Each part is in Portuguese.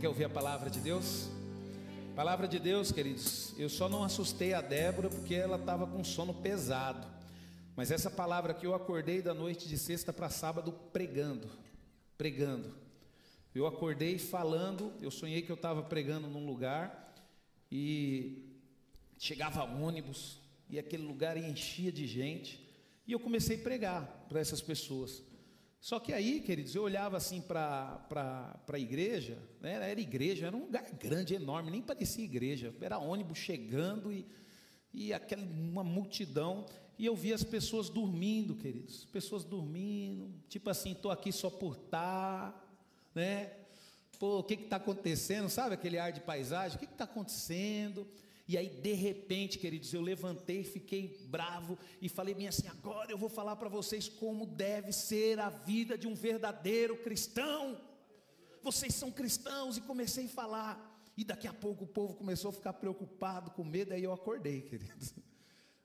Quer ouvir a palavra de Deus? Palavra de Deus, queridos. Eu só não assustei a Débora porque ela estava com sono pesado. Mas essa palavra aqui eu acordei da noite de sexta para sábado pregando, pregando. Eu acordei falando, eu sonhei que eu estava pregando num lugar e chegava ônibus e aquele lugar enchia de gente e eu comecei a pregar para essas pessoas. Só que aí, queridos, eu olhava assim para a igreja, né? era igreja, era um lugar grande, enorme, nem parecia igreja, era ônibus chegando e, e aquela, uma multidão, e eu via as pessoas dormindo, queridos, pessoas dormindo, tipo assim, estou aqui só por estar, tá, né? Pô, o que está acontecendo? Sabe aquele ar de paisagem? O que está acontecendo? E aí, de repente, queridos, eu levantei, fiquei bravo e falei bem assim: agora eu vou falar para vocês como deve ser a vida de um verdadeiro cristão. Vocês são cristãos, e comecei a falar. E daqui a pouco o povo começou a ficar preocupado, com medo, aí eu acordei, queridos.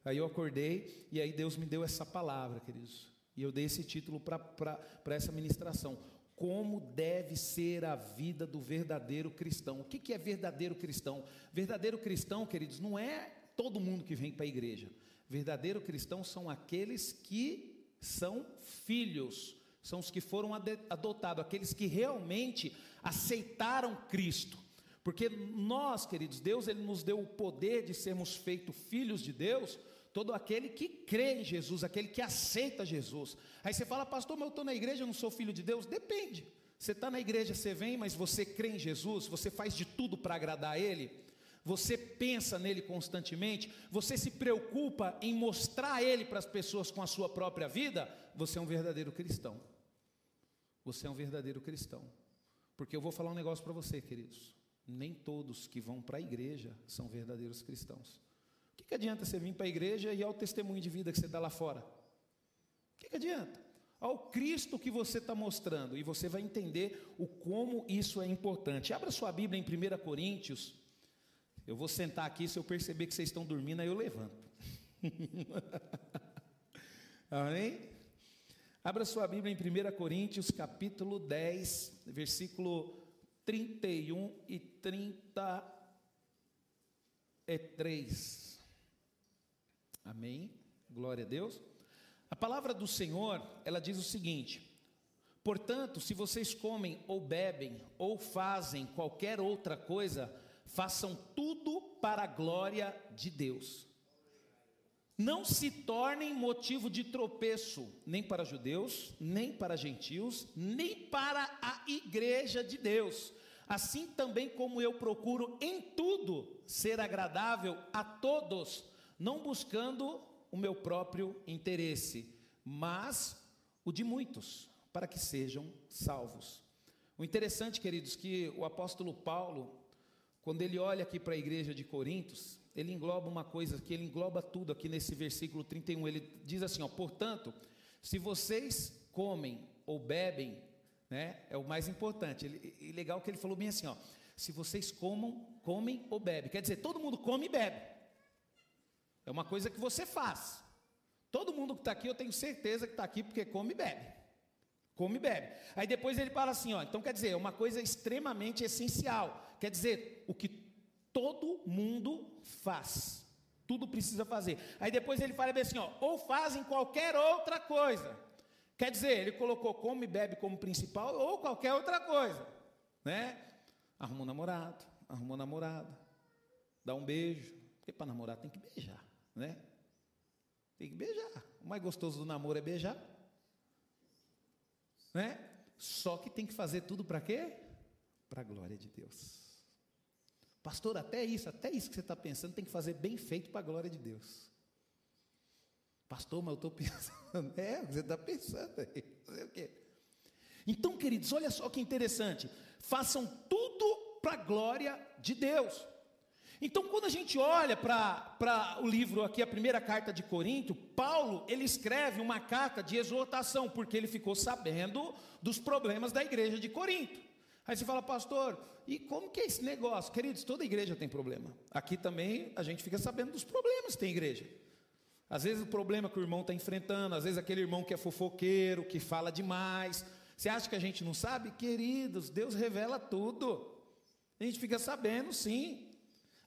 Aí eu acordei, e aí Deus me deu essa palavra, queridos. E eu dei esse título para essa ministração como deve ser a vida do verdadeiro cristão. O que é verdadeiro cristão? Verdadeiro cristão, queridos, não é todo mundo que vem para a igreja. Verdadeiro cristão são aqueles que são filhos, são os que foram adotados, aqueles que realmente aceitaram Cristo. Porque nós, queridos, Deus ele nos deu o poder de sermos feitos filhos de Deus, todo aquele que crê em Jesus, aquele que aceita Jesus. Aí você fala, pastor, mas eu estou na igreja, eu não sou filho de Deus? Depende. Você está na igreja, você vem, mas você crê em Jesus, você faz de tudo para agradar a Ele, você pensa nele constantemente, você se preocupa em mostrar Ele para as pessoas com a sua própria vida, você é um verdadeiro cristão. Você é um verdadeiro cristão. Porque eu vou falar um negócio para você, queridos. Nem todos que vão para a igreja são verdadeiros cristãos. O que, que adianta você vir para a igreja e ao testemunho de vida que você dá lá fora? O que, que adianta? Ao Cristo que você está mostrando, e você vai entender o como isso é importante. Abra sua Bíblia em 1 Coríntios. Eu vou sentar aqui, se eu perceber que vocês estão dormindo, aí eu levanto. Amém? Abra sua Bíblia em 1 Coríntios, capítulo 10, versículo 31 e 33. Amém? Glória a Deus. A palavra do Senhor, ela diz o seguinte: Portanto, se vocês comem ou bebem ou fazem qualquer outra coisa, façam tudo para a glória de Deus. Não se tornem motivo de tropeço, nem para judeus, nem para gentios, nem para a igreja de Deus. Assim também como eu procuro em tudo ser agradável a todos, não buscando o meu próprio interesse, mas o de muitos, para que sejam salvos. O interessante, queridos, que o apóstolo Paulo, quando ele olha aqui para a igreja de Corintos, ele engloba uma coisa que ele engloba tudo aqui nesse versículo 31. Ele diz assim: ó, portanto, se vocês comem ou bebem, né, é o mais importante. Ele, e legal que ele falou bem assim: ó, se vocês comam, comem ou bebem, quer dizer, todo mundo come e bebe. É uma coisa que você faz. Todo mundo que está aqui, eu tenho certeza que está aqui porque come e bebe. Come e bebe. Aí depois ele fala assim: ó, então quer dizer, é uma coisa extremamente essencial. Quer dizer, o que todo mundo faz. Tudo precisa fazer. Aí depois ele fala bem assim: ó, ou fazem qualquer outra coisa. Quer dizer, ele colocou come e bebe como principal ou qualquer outra coisa. Né? Arruma um namorado, arruma um namorada, dá um beijo. Porque para namorar tem que beijar né? Tem que beijar. O mais gostoso do namoro é beijar. Né? Só que tem que fazer tudo para quê? Para a glória de Deus. Pastor, até isso, até isso que você está pensando, tem que fazer bem feito para a glória de Deus. Pastor, mas eu estou pensando. É, você está pensando aí. Fazer o quê? Então, queridos, olha só que interessante. Façam tudo para a glória de Deus. Então, quando a gente olha para o livro aqui, a primeira carta de Corinto, Paulo, ele escreve uma carta de exortação, porque ele ficou sabendo dos problemas da igreja de Corinto. Aí você fala, pastor, e como que é esse negócio? Queridos, toda igreja tem problema. Aqui também a gente fica sabendo dos problemas que tem igreja. Às vezes o problema que o irmão está enfrentando, às vezes aquele irmão que é fofoqueiro, que fala demais. Você acha que a gente não sabe? Queridos, Deus revela tudo. A gente fica sabendo, sim.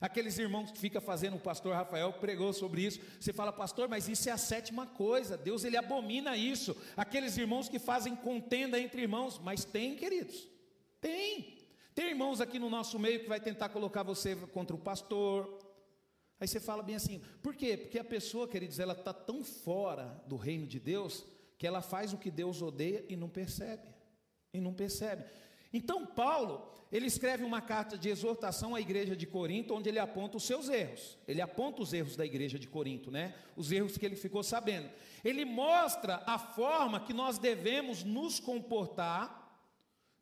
Aqueles irmãos que fica fazendo, o pastor Rafael pregou sobre isso. Você fala, pastor, mas isso é a sétima coisa. Deus ele abomina isso. Aqueles irmãos que fazem contenda entre irmãos, mas tem, queridos. Tem. Tem irmãos aqui no nosso meio que vai tentar colocar você contra o pastor. Aí você fala bem assim, por quê? Porque a pessoa, queridos, ela está tão fora do reino de Deus que ela faz o que Deus odeia e não percebe. E não percebe. Então, Paulo, ele escreve uma carta de exortação à igreja de Corinto, onde ele aponta os seus erros. Ele aponta os erros da igreja de Corinto, né? Os erros que ele ficou sabendo. Ele mostra a forma que nós devemos nos comportar.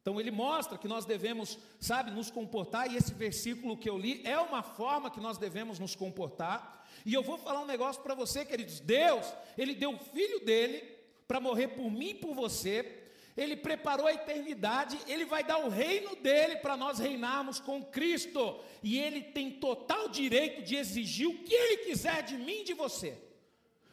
Então, ele mostra que nós devemos, sabe, nos comportar, e esse versículo que eu li é uma forma que nós devemos nos comportar. E eu vou falar um negócio para você, queridos: Deus, ele deu o filho dele para morrer por mim e por você ele preparou a eternidade, Ele vai dar o reino dele para nós reinarmos com Cristo, e Ele tem total direito de exigir o que Ele quiser de mim e de você,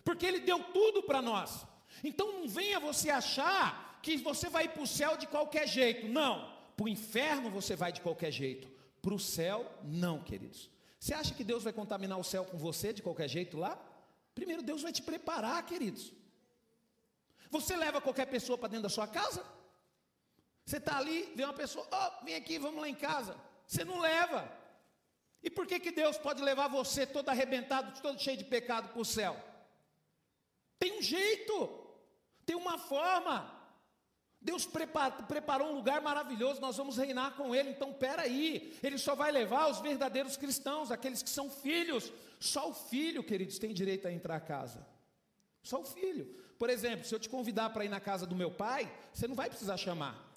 porque Ele deu tudo para nós. Então não venha você achar que você vai para o céu de qualquer jeito, não, para o inferno você vai de qualquer jeito, para o céu, não, queridos. Você acha que Deus vai contaminar o céu com você de qualquer jeito lá? Primeiro Deus vai te preparar, queridos. Você leva qualquer pessoa para dentro da sua casa? Você está ali, vê uma pessoa, oh, vem aqui, vamos lá em casa. Você não leva. E por que, que Deus pode levar você todo arrebentado, todo cheio de pecado para o céu? Tem um jeito, tem uma forma. Deus preparou um lugar maravilhoso, nós vamos reinar com Ele. Então, aí, Ele só vai levar os verdadeiros cristãos, aqueles que são filhos. Só o filho, queridos, tem direito a entrar a casa. Só o filho. Por exemplo, se eu te convidar para ir na casa do meu pai, você não vai precisar chamar.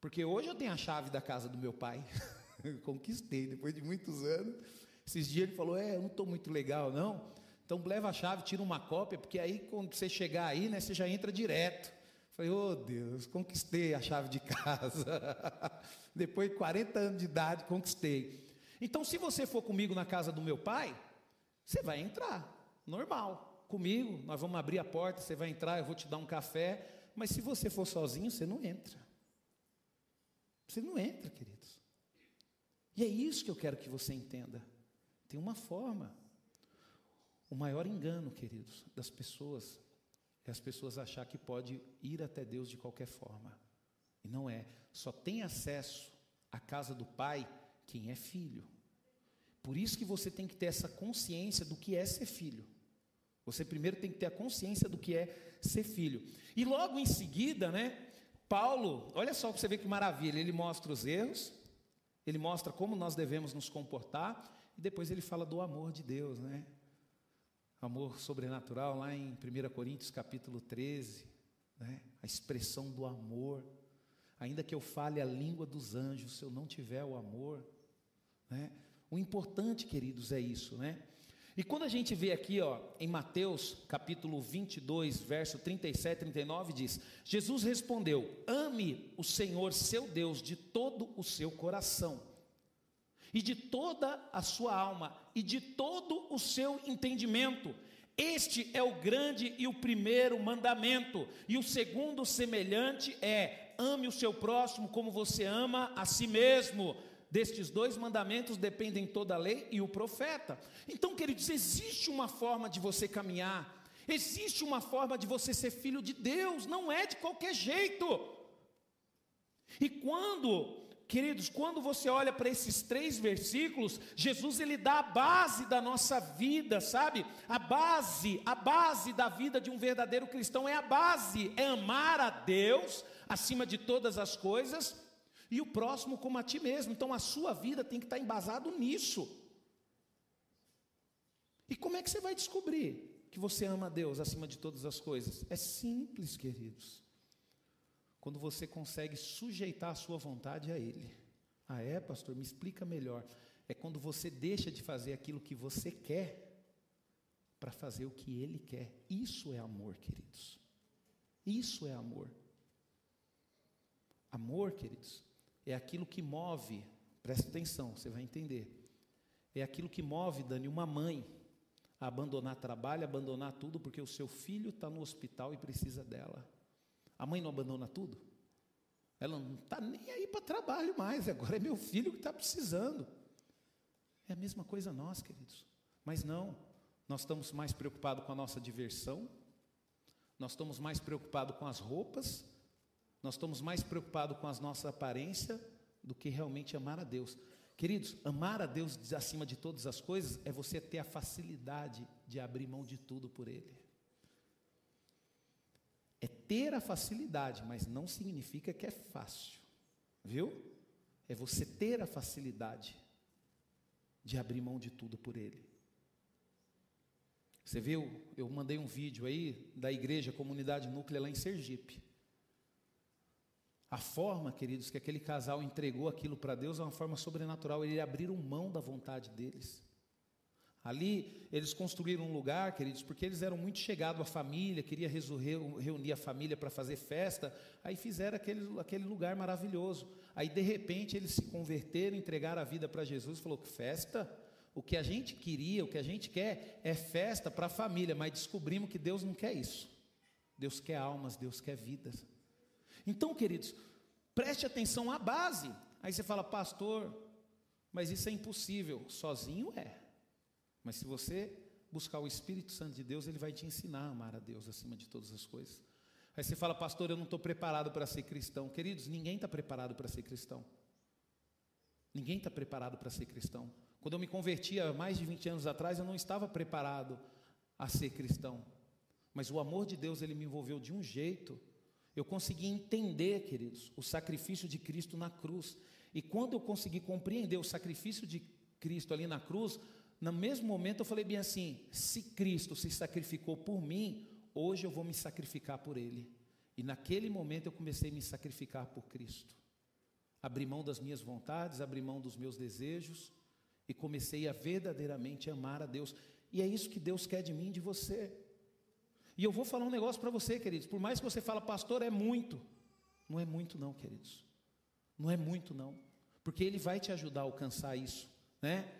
Porque hoje eu tenho a chave da casa do meu pai. Conquistei, depois de muitos anos. Esses dias ele falou: É, eu não estou muito legal, não. Então leva a chave, tira uma cópia, porque aí quando você chegar aí, né, você já entra direto. Falei, oh Deus, conquistei a chave de casa. Depois de 40 anos de idade, conquistei. Então, se você for comigo na casa do meu pai, você vai entrar, normal comigo, nós vamos abrir a porta, você vai entrar, eu vou te dar um café. Mas se você for sozinho, você não entra. Você não entra, queridos. E é isso que eu quero que você entenda. Tem uma forma. O maior engano, queridos, das pessoas é as pessoas achar que pode ir até Deus de qualquer forma. E não é. Só tem acesso à casa do Pai quem é filho. Por isso que você tem que ter essa consciência do que é ser filho. Você primeiro tem que ter a consciência do que é ser filho. E logo em seguida, né, Paulo, olha só para você ver que maravilha, ele mostra os erros, ele mostra como nós devemos nos comportar, e depois ele fala do amor de Deus, né? Amor sobrenatural, lá em 1 Coríntios capítulo 13, né? a expressão do amor. Ainda que eu fale a língua dos anjos, se eu não tiver o amor, né? O importante, queridos, é isso, né? E quando a gente vê aqui, ó, em Mateus capítulo 22, verso 37 e 39, diz: Jesus respondeu: Ame o Senhor seu Deus de todo o seu coração, e de toda a sua alma, e de todo o seu entendimento. Este é o grande e o primeiro mandamento, e o segundo semelhante é: ame o seu próximo como você ama a si mesmo. Destes dois mandamentos dependem toda a lei e o profeta. Então, queridos, existe uma forma de você caminhar, existe uma forma de você ser filho de Deus, não é de qualquer jeito. E quando, queridos, quando você olha para esses três versículos, Jesus ele dá a base da nossa vida, sabe? A base, a base da vida de um verdadeiro cristão é a base, é amar a Deus acima de todas as coisas e o próximo como a ti mesmo. Então a sua vida tem que estar embasado nisso. E como é que você vai descobrir que você ama a Deus acima de todas as coisas? É simples, queridos. Quando você consegue sujeitar a sua vontade a Ele. Ah, é, pastor? Me explica melhor. É quando você deixa de fazer aquilo que você quer para fazer o que Ele quer. Isso é amor, queridos. Isso é amor. Amor, queridos, é aquilo que move, presta atenção, você vai entender. É aquilo que move, Dani, uma mãe a abandonar trabalho, abandonar tudo, porque o seu filho está no hospital e precisa dela. A mãe não abandona tudo? Ela não está nem aí para trabalho mais, agora é meu filho que está precisando. É a mesma coisa nós, queridos. Mas não, nós estamos mais preocupados com a nossa diversão, nós estamos mais preocupados com as roupas, nós estamos mais preocupados com a nossa aparência do que realmente amar a Deus. Queridos, amar a Deus acima de todas as coisas é você ter a facilidade de abrir mão de tudo por Ele. É ter a facilidade, mas não significa que é fácil, viu? É você ter a facilidade de abrir mão de tudo por Ele. Você viu? Eu mandei um vídeo aí da igreja Comunidade Núclea lá em Sergipe. A forma, queridos, que aquele casal entregou aquilo para Deus é uma forma sobrenatural. Eles abriram mão da vontade deles. Ali eles construíram um lugar, queridos, porque eles eram muito chegados à família, queria reunir a família para fazer festa. Aí fizeram aquele, aquele lugar maravilhoso. Aí de repente eles se converteram, entregaram a vida para Jesus. Falou que festa. O que a gente queria, o que a gente quer é festa para a família, mas descobrimos que Deus não quer isso. Deus quer almas, Deus quer vidas. Então, queridos, preste atenção à base. Aí você fala, pastor, mas isso é impossível. Sozinho é. Mas se você buscar o Espírito Santo de Deus, ele vai te ensinar a amar a Deus acima de todas as coisas. Aí você fala, pastor, eu não estou preparado para ser cristão. Queridos, ninguém está preparado para ser cristão. Ninguém está preparado para ser cristão. Quando eu me converti há mais de 20 anos atrás, eu não estava preparado a ser cristão. Mas o amor de Deus, ele me envolveu de um jeito eu consegui entender, queridos, o sacrifício de Cristo na cruz. E quando eu consegui compreender o sacrifício de Cristo ali na cruz, no mesmo momento eu falei bem assim: se Cristo se sacrificou por mim, hoje eu vou me sacrificar por Ele. E naquele momento eu comecei a me sacrificar por Cristo. Abri mão das minhas vontades, abri mão dos meus desejos e comecei a verdadeiramente amar a Deus. E é isso que Deus quer de mim e de você. E eu vou falar um negócio para você, queridos. Por mais que você fala, pastor, é muito. Não é muito, não, queridos. Não é muito, não. Porque Ele vai te ajudar a alcançar isso, né?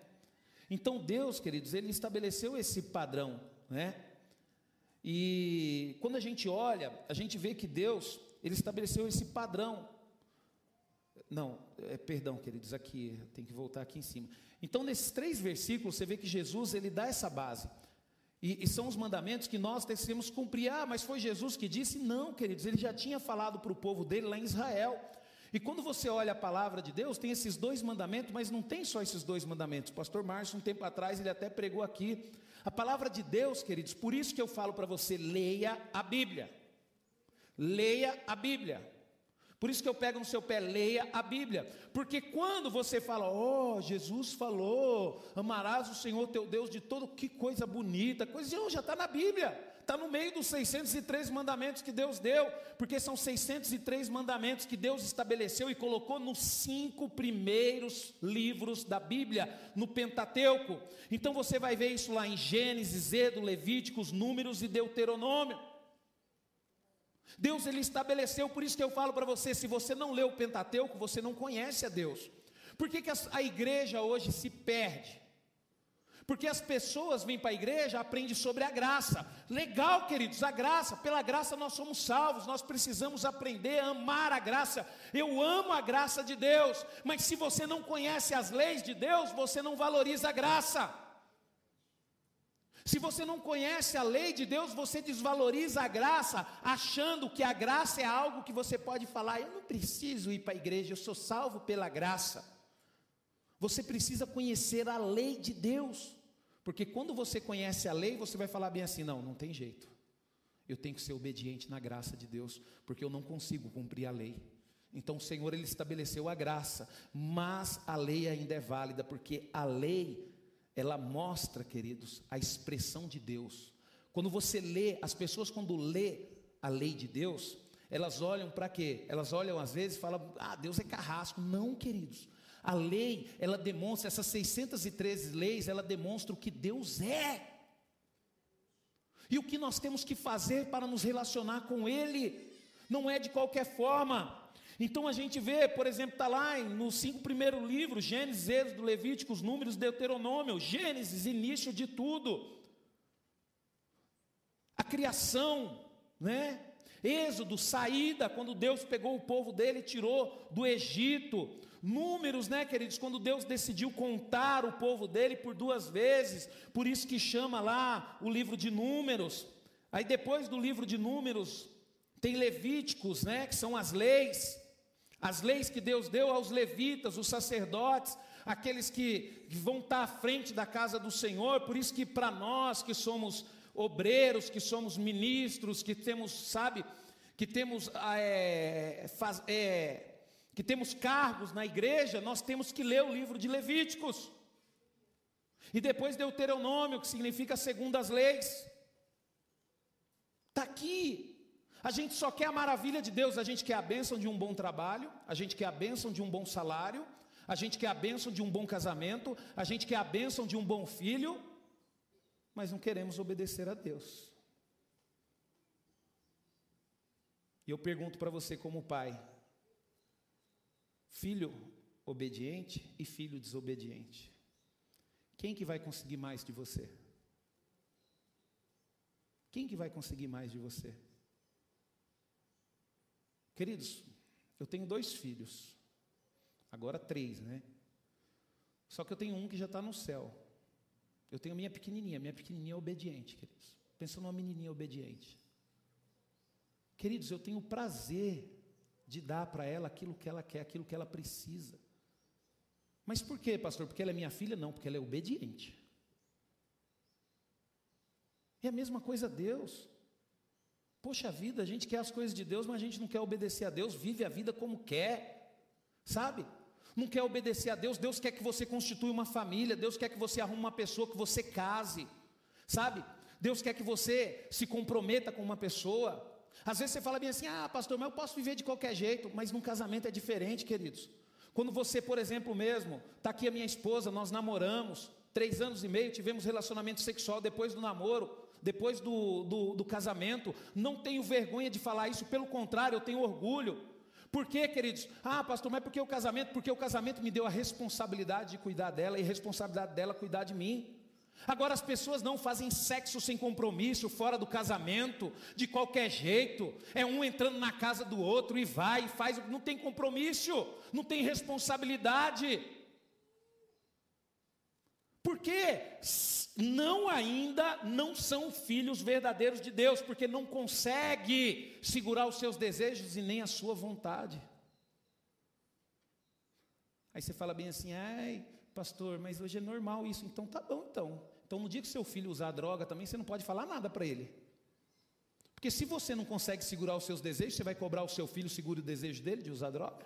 Então, Deus, queridos, Ele estabeleceu esse padrão, né? E quando a gente olha, a gente vê que Deus, Ele estabeleceu esse padrão. Não, é, perdão, queridos, aqui, tem que voltar aqui em cima. Então, nesses três versículos, você vê que Jesus, Ele dá essa base. E, e, são os mandamentos que nós devemos cumprir. Ah, mas foi Jesus que disse? Não, queridos, ele já tinha falado para o povo dele lá em Israel. E quando você olha a palavra de Deus, tem esses dois mandamentos, mas não tem só esses dois mandamentos. O pastor Márcio, um tempo atrás, ele até pregou aqui. A palavra de Deus, queridos, por isso que eu falo para você: leia a Bíblia. Leia a Bíblia. Por isso que eu pego no seu pé, leia a Bíblia. Porque quando você fala, oh, Jesus falou, amarás o Senhor teu Deus de todo, que coisa bonita, coisa de, já está na Bíblia. Está no meio dos 603 mandamentos que Deus deu, porque são 603 mandamentos que Deus estabeleceu e colocou nos cinco primeiros livros da Bíblia, no Pentateuco. Então você vai ver isso lá em Gênesis, Êxodo, Levíticos, Números e Deuteronômio. Deus ele estabeleceu, por isso que eu falo para você, se você não lê o Pentateuco, você não conhece a Deus. Por que, que a igreja hoje se perde? Porque as pessoas vêm para a igreja, aprendem sobre a graça. Legal, queridos, a graça, pela graça nós somos salvos, nós precisamos aprender a amar a graça. Eu amo a graça de Deus, mas se você não conhece as leis de Deus, você não valoriza a graça. Se você não conhece a lei de Deus, você desvaloriza a graça, achando que a graça é algo que você pode falar, eu não preciso ir para a igreja, eu sou salvo pela graça. Você precisa conhecer a lei de Deus, porque quando você conhece a lei, você vai falar bem assim: não, não tem jeito. Eu tenho que ser obediente na graça de Deus, porque eu não consigo cumprir a lei. Então o Senhor ele estabeleceu a graça, mas a lei ainda é válida, porque a lei ela mostra, queridos, a expressão de Deus. Quando você lê, as pessoas quando lê a lei de Deus, elas olham para quê? Elas olham às vezes e falam: "Ah, Deus é carrasco". Não, queridos. A lei, ela demonstra essas 613 leis, ela demonstra o que Deus é. E o que nós temos que fazer para nos relacionar com ele. Não é de qualquer forma. Então a gente vê, por exemplo, está lá nos cinco primeiros livros, Gênesis, Êxodo, Levíticos, Números, Deuteronômio, Gênesis, início de tudo. A criação, né? Êxodo, saída, quando Deus pegou o povo dele e tirou do Egito. Números, né, queridos, quando Deus decidiu contar o povo dele por duas vezes, por isso que chama lá o livro de Números. Aí depois do livro de Números, tem Levíticos, né, que são as leis, as leis que Deus deu aos levitas, os sacerdotes, aqueles que vão estar à frente da casa do Senhor, por isso que para nós que somos obreiros, que somos ministros, que temos, sabe, que temos, ah, é, faz, é, que temos cargos na igreja, nós temos que ler o livro de Levíticos. E depois Deuteronômio, que significa segundo as leis. Está aqui. A gente só quer a maravilha de Deus, a gente quer a bênção de um bom trabalho, a gente quer a bênção de um bom salário, a gente quer a bênção de um bom casamento, a gente quer a bênção de um bom filho, mas não queremos obedecer a Deus. E eu pergunto para você, como pai: filho obediente e filho desobediente, quem que vai conseguir mais de você? Quem que vai conseguir mais de você? Queridos, eu tenho dois filhos, agora três, né? Só que eu tenho um que já está no céu. Eu tenho minha pequenininha, minha pequenininha é obediente, queridos. Pensa numa menininha obediente. Queridos, eu tenho o prazer de dar para ela aquilo que ela quer, aquilo que ela precisa. Mas por quê, pastor? Porque ela é minha filha? Não, porque ela é obediente. É a mesma coisa a Deus. Poxa vida, a gente quer as coisas de Deus, mas a gente não quer obedecer a Deus, vive a vida como quer, sabe? não quer obedecer a Deus, Deus quer que você constitua uma família, Deus quer que você arrume uma pessoa, que você case, sabe? Deus quer que você se comprometa com uma pessoa. Às vezes você fala bem assim: ah, pastor, mas eu posso viver de qualquer jeito, mas num casamento é diferente, queridos. Quando você, por exemplo, mesmo, está aqui a minha esposa, nós namoramos, três anos e meio, tivemos relacionamento sexual depois do namoro, depois do, do, do casamento, não tenho vergonha de falar isso, pelo contrário, eu tenho orgulho. Por quê, queridos? Ah, pastor, mas por que o casamento? Porque o casamento me deu a responsabilidade de cuidar dela e a responsabilidade dela cuidar de mim. Agora as pessoas não fazem sexo sem compromisso, fora do casamento, de qualquer jeito. É um entrando na casa do outro e vai e faz, não tem compromisso, não tem responsabilidade. Porque não ainda não são filhos verdadeiros de Deus, porque não consegue segurar os seus desejos e nem a sua vontade. Aí você fala bem assim, ai, pastor, mas hoje é normal isso, então tá bom então. Então no dia que seu filho usar droga também, você não pode falar nada para ele. Porque se você não consegue segurar os seus desejos, você vai cobrar o seu filho segure o desejo dele de usar droga?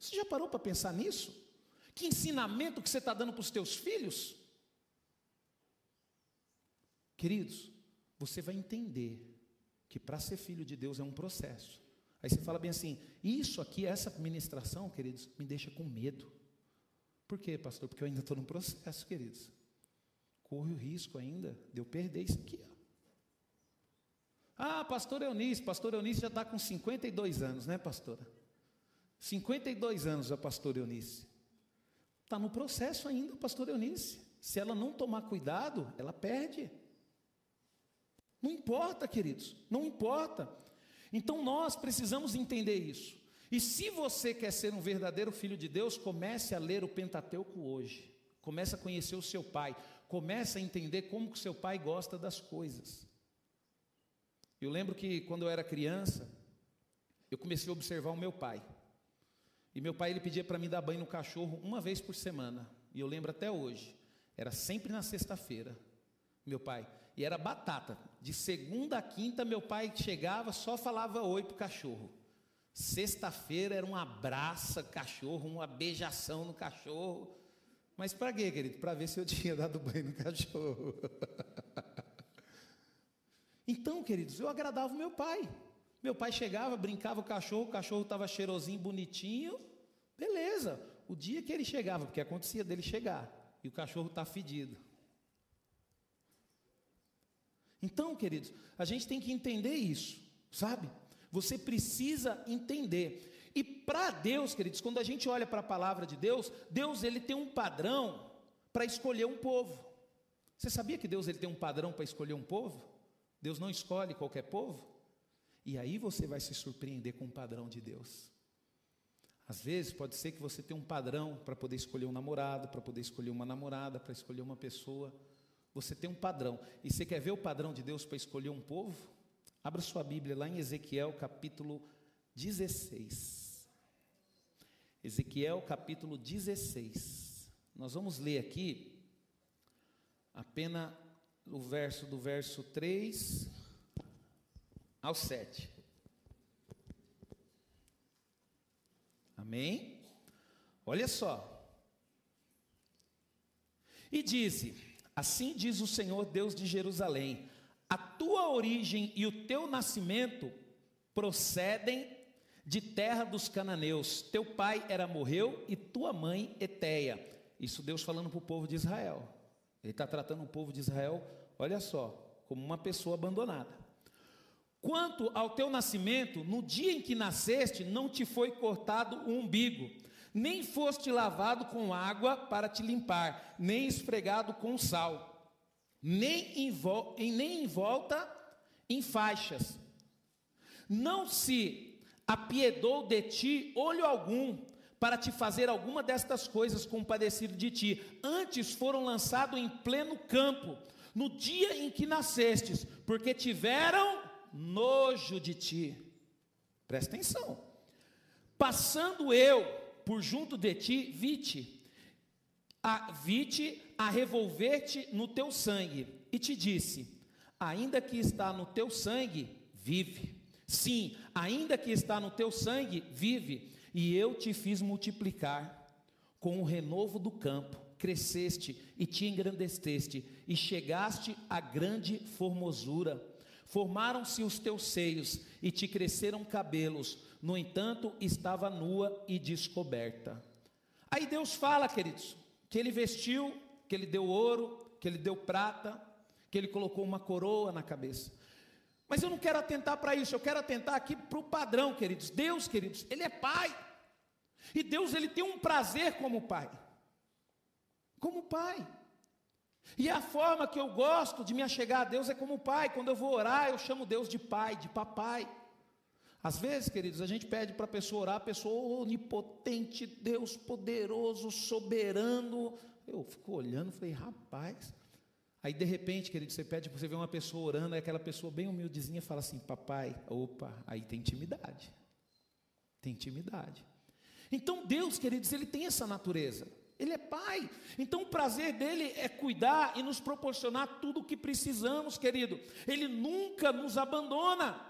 Você já parou para pensar nisso? Que ensinamento que você está dando para os teus filhos? Queridos, você vai entender que para ser filho de Deus é um processo. Aí você fala bem assim: isso aqui, essa ministração, queridos, me deixa com medo. Por quê, pastor? Porque eu ainda estou no processo, queridos. Corre o risco ainda de eu perder isso aqui. Ó. Ah, pastor Eunice, pastor Eunice já está com 52 anos, né, pastora? 52 anos a pastora Eunice. Está no processo ainda, pastor Eunice. Se ela não tomar cuidado, ela perde. Não importa, queridos, não importa. Então nós precisamos entender isso. E se você quer ser um verdadeiro filho de Deus, comece a ler o Pentateuco hoje. Comece a conhecer o seu pai. Comece a entender como que o seu pai gosta das coisas. Eu lembro que quando eu era criança, eu comecei a observar o meu pai. E meu pai ele pedia para mim dar banho no cachorro uma vez por semana. E eu lembro até hoje. Era sempre na sexta-feira. Meu pai. E era batata. De segunda a quinta, meu pai chegava, só falava oi pro cachorro. Sexta-feira era um abraço cachorro, uma beijação no cachorro. Mas para quê, querido? Para ver se eu tinha dado banho no cachorro. então, queridos, eu agradava o meu pai. Meu pai chegava, brincava o cachorro, o cachorro estava cheirosinho, bonitinho. Beleza. O dia que ele chegava, porque acontecia dele chegar, e o cachorro está fedido. Então, queridos, a gente tem que entender isso, sabe? Você precisa entender. E para Deus, queridos, quando a gente olha para a palavra de Deus, Deus ele tem um padrão para escolher um povo. Você sabia que Deus ele tem um padrão para escolher um povo? Deus não escolhe qualquer povo? E aí você vai se surpreender com o padrão de Deus. Às vezes pode ser que você tenha um padrão para poder escolher um namorado, para poder escolher uma namorada, para escolher uma pessoa. Você tem um padrão. E você quer ver o padrão de Deus para escolher um povo? Abra sua Bíblia lá em Ezequiel capítulo 16. Ezequiel capítulo 16. Nós vamos ler aqui apenas o verso do verso 3 ao 7. Amém? Olha só. E diz: Assim diz o Senhor Deus de Jerusalém: A tua origem e o teu nascimento procedem de terra dos cananeus. Teu pai era morreu e tua mãe Eteia. Isso Deus falando para o povo de Israel. Ele está tratando o povo de Israel, olha só, como uma pessoa abandonada. Quanto ao teu nascimento, no dia em que nasceste, não te foi cortado o umbigo, nem foste lavado com água para te limpar, nem esfregado com sal, nem em, vo nem em volta em faixas. Não se apiedou de ti olho algum, para te fazer alguma destas coisas compadecido de ti. Antes foram lançados em pleno campo, no dia em que nascestes, porque tiveram nojo de ti. Presta atenção. Passando eu por junto de ti, vi-te, a, vi-te a revolver-te no teu sangue, e te disse: ainda que está no teu sangue, vive. Sim, ainda que está no teu sangue, vive. E eu te fiz multiplicar com o renovo do campo, cresceste e te engrandeceste, e chegaste a grande formosura Formaram-se os teus seios e te cresceram cabelos, no entanto, estava nua e descoberta. Aí Deus fala, queridos, que ele vestiu, que ele deu ouro, que ele deu prata, que ele colocou uma coroa na cabeça. Mas eu não quero atentar para isso, eu quero atentar aqui para o padrão, queridos. Deus, queridos, Ele é Pai. E Deus, Ele tem um prazer como Pai. Como Pai. E a forma que eu gosto de me achegar a Deus é como pai. Quando eu vou orar, eu chamo Deus de pai, de papai. Às vezes, queridos, a gente pede para a pessoa orar, a pessoa onipotente, Deus poderoso, soberano. Eu fico olhando, falei, rapaz. Aí de repente, querido, você pede para você ver uma pessoa orando, aí aquela pessoa bem humildezinha fala assim: Papai, opa, aí tem intimidade. Tem intimidade. Então Deus, queridos, ele tem essa natureza. Ele é pai. Então o prazer dele é cuidar e nos proporcionar tudo o que precisamos, querido. Ele nunca nos abandona.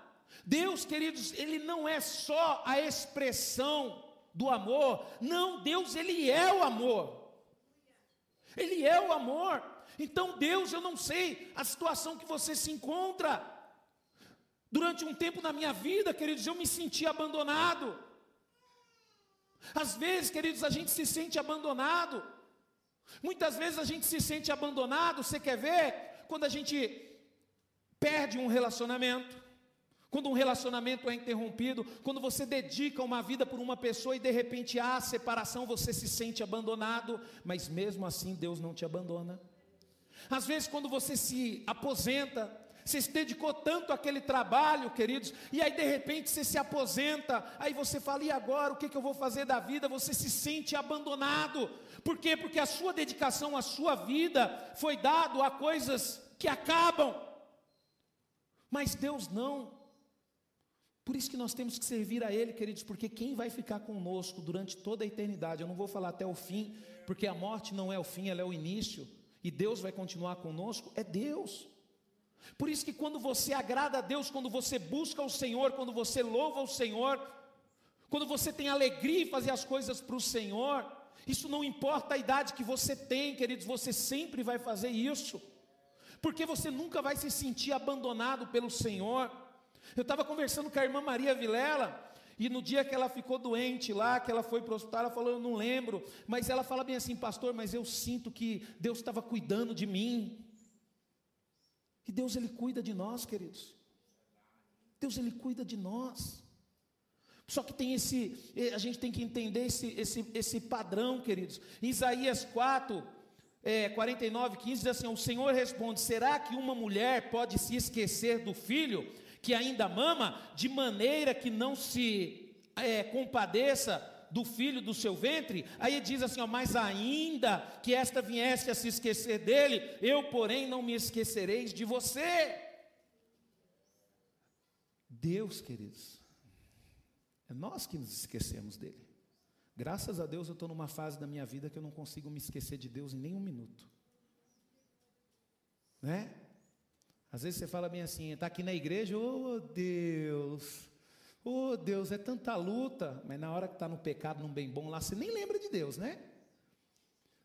Deus, queridos, ele não é só a expressão do amor. Não, Deus, ele é o amor. Ele é o amor. Então, Deus, eu não sei a situação que você se encontra. Durante um tempo na minha vida, queridos, eu me senti abandonado. Às vezes, queridos, a gente se sente abandonado. Muitas vezes a gente se sente abandonado. Você quer ver? Quando a gente perde um relacionamento, quando um relacionamento é interrompido, quando você dedica uma vida por uma pessoa e de repente há separação, você se sente abandonado, mas mesmo assim Deus não te abandona. Às vezes, quando você se aposenta, você se dedicou tanto àquele trabalho, queridos, e aí de repente você se aposenta, aí você fala, e agora o que, que eu vou fazer da vida? Você se sente abandonado, por quê? Porque a sua dedicação, a sua vida foi dado a coisas que acabam, mas Deus não. Por isso que nós temos que servir a Ele, queridos, porque quem vai ficar conosco durante toda a eternidade, eu não vou falar até o fim, porque a morte não é o fim, ela é o início, e Deus vai continuar conosco, é Deus. Por isso que quando você agrada a Deus, quando você busca o Senhor, quando você louva o Senhor, quando você tem alegria em fazer as coisas para o Senhor, isso não importa a idade que você tem, queridos, você sempre vai fazer isso, porque você nunca vai se sentir abandonado pelo Senhor. Eu estava conversando com a irmã Maria Vilela, e no dia que ela ficou doente lá, que ela foi para o hospital, ela falou: Eu não lembro, mas ela fala bem assim, pastor, mas eu sinto que Deus estava cuidando de mim. E Deus ele cuida de nós, queridos. Deus ele cuida de nós. Só que tem esse, a gente tem que entender esse, esse, esse padrão, queridos. Isaías 4, é, 49, 15 diz assim: O Senhor responde: Será que uma mulher pode se esquecer do filho que ainda mama, de maneira que não se é, compadeça do filho do seu ventre, aí diz assim: ó, mas ainda que esta viesse a se esquecer dele, eu, porém, não me esquecereis de você. Deus, queridos, é nós que nos esquecemos dele. Graças a Deus eu estou numa fase da minha vida que eu não consigo me esquecer de Deus em nenhum minuto. Né? Às vezes você fala bem assim, está aqui na igreja, oh Deus, oh Deus, é tanta luta, mas na hora que está no pecado, num bem bom lá, você nem lembra de Deus, né?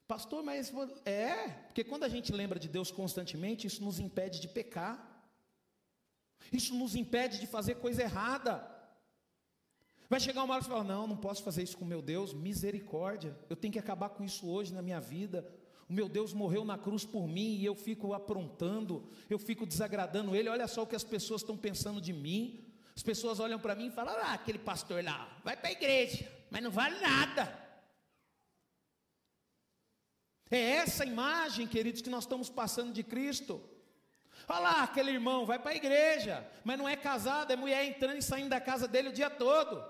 Pastor, mas é, porque quando a gente lembra de Deus constantemente, isso nos impede de pecar, isso nos impede de fazer coisa errada. Vai chegar uma hora que você fala: Não, não posso fazer isso com meu Deus, misericórdia, eu tenho que acabar com isso hoje na minha vida. O meu Deus morreu na cruz por mim e eu fico aprontando, eu fico desagradando Ele. Olha só o que as pessoas estão pensando de mim. As pessoas olham para mim e falam: Ah, aquele pastor lá, vai para a igreja, mas não vale nada. É essa imagem, queridos, que nós estamos passando de Cristo. Olha lá, aquele irmão vai para a igreja, mas não é casado, é mulher entrando e saindo da casa dele o dia todo.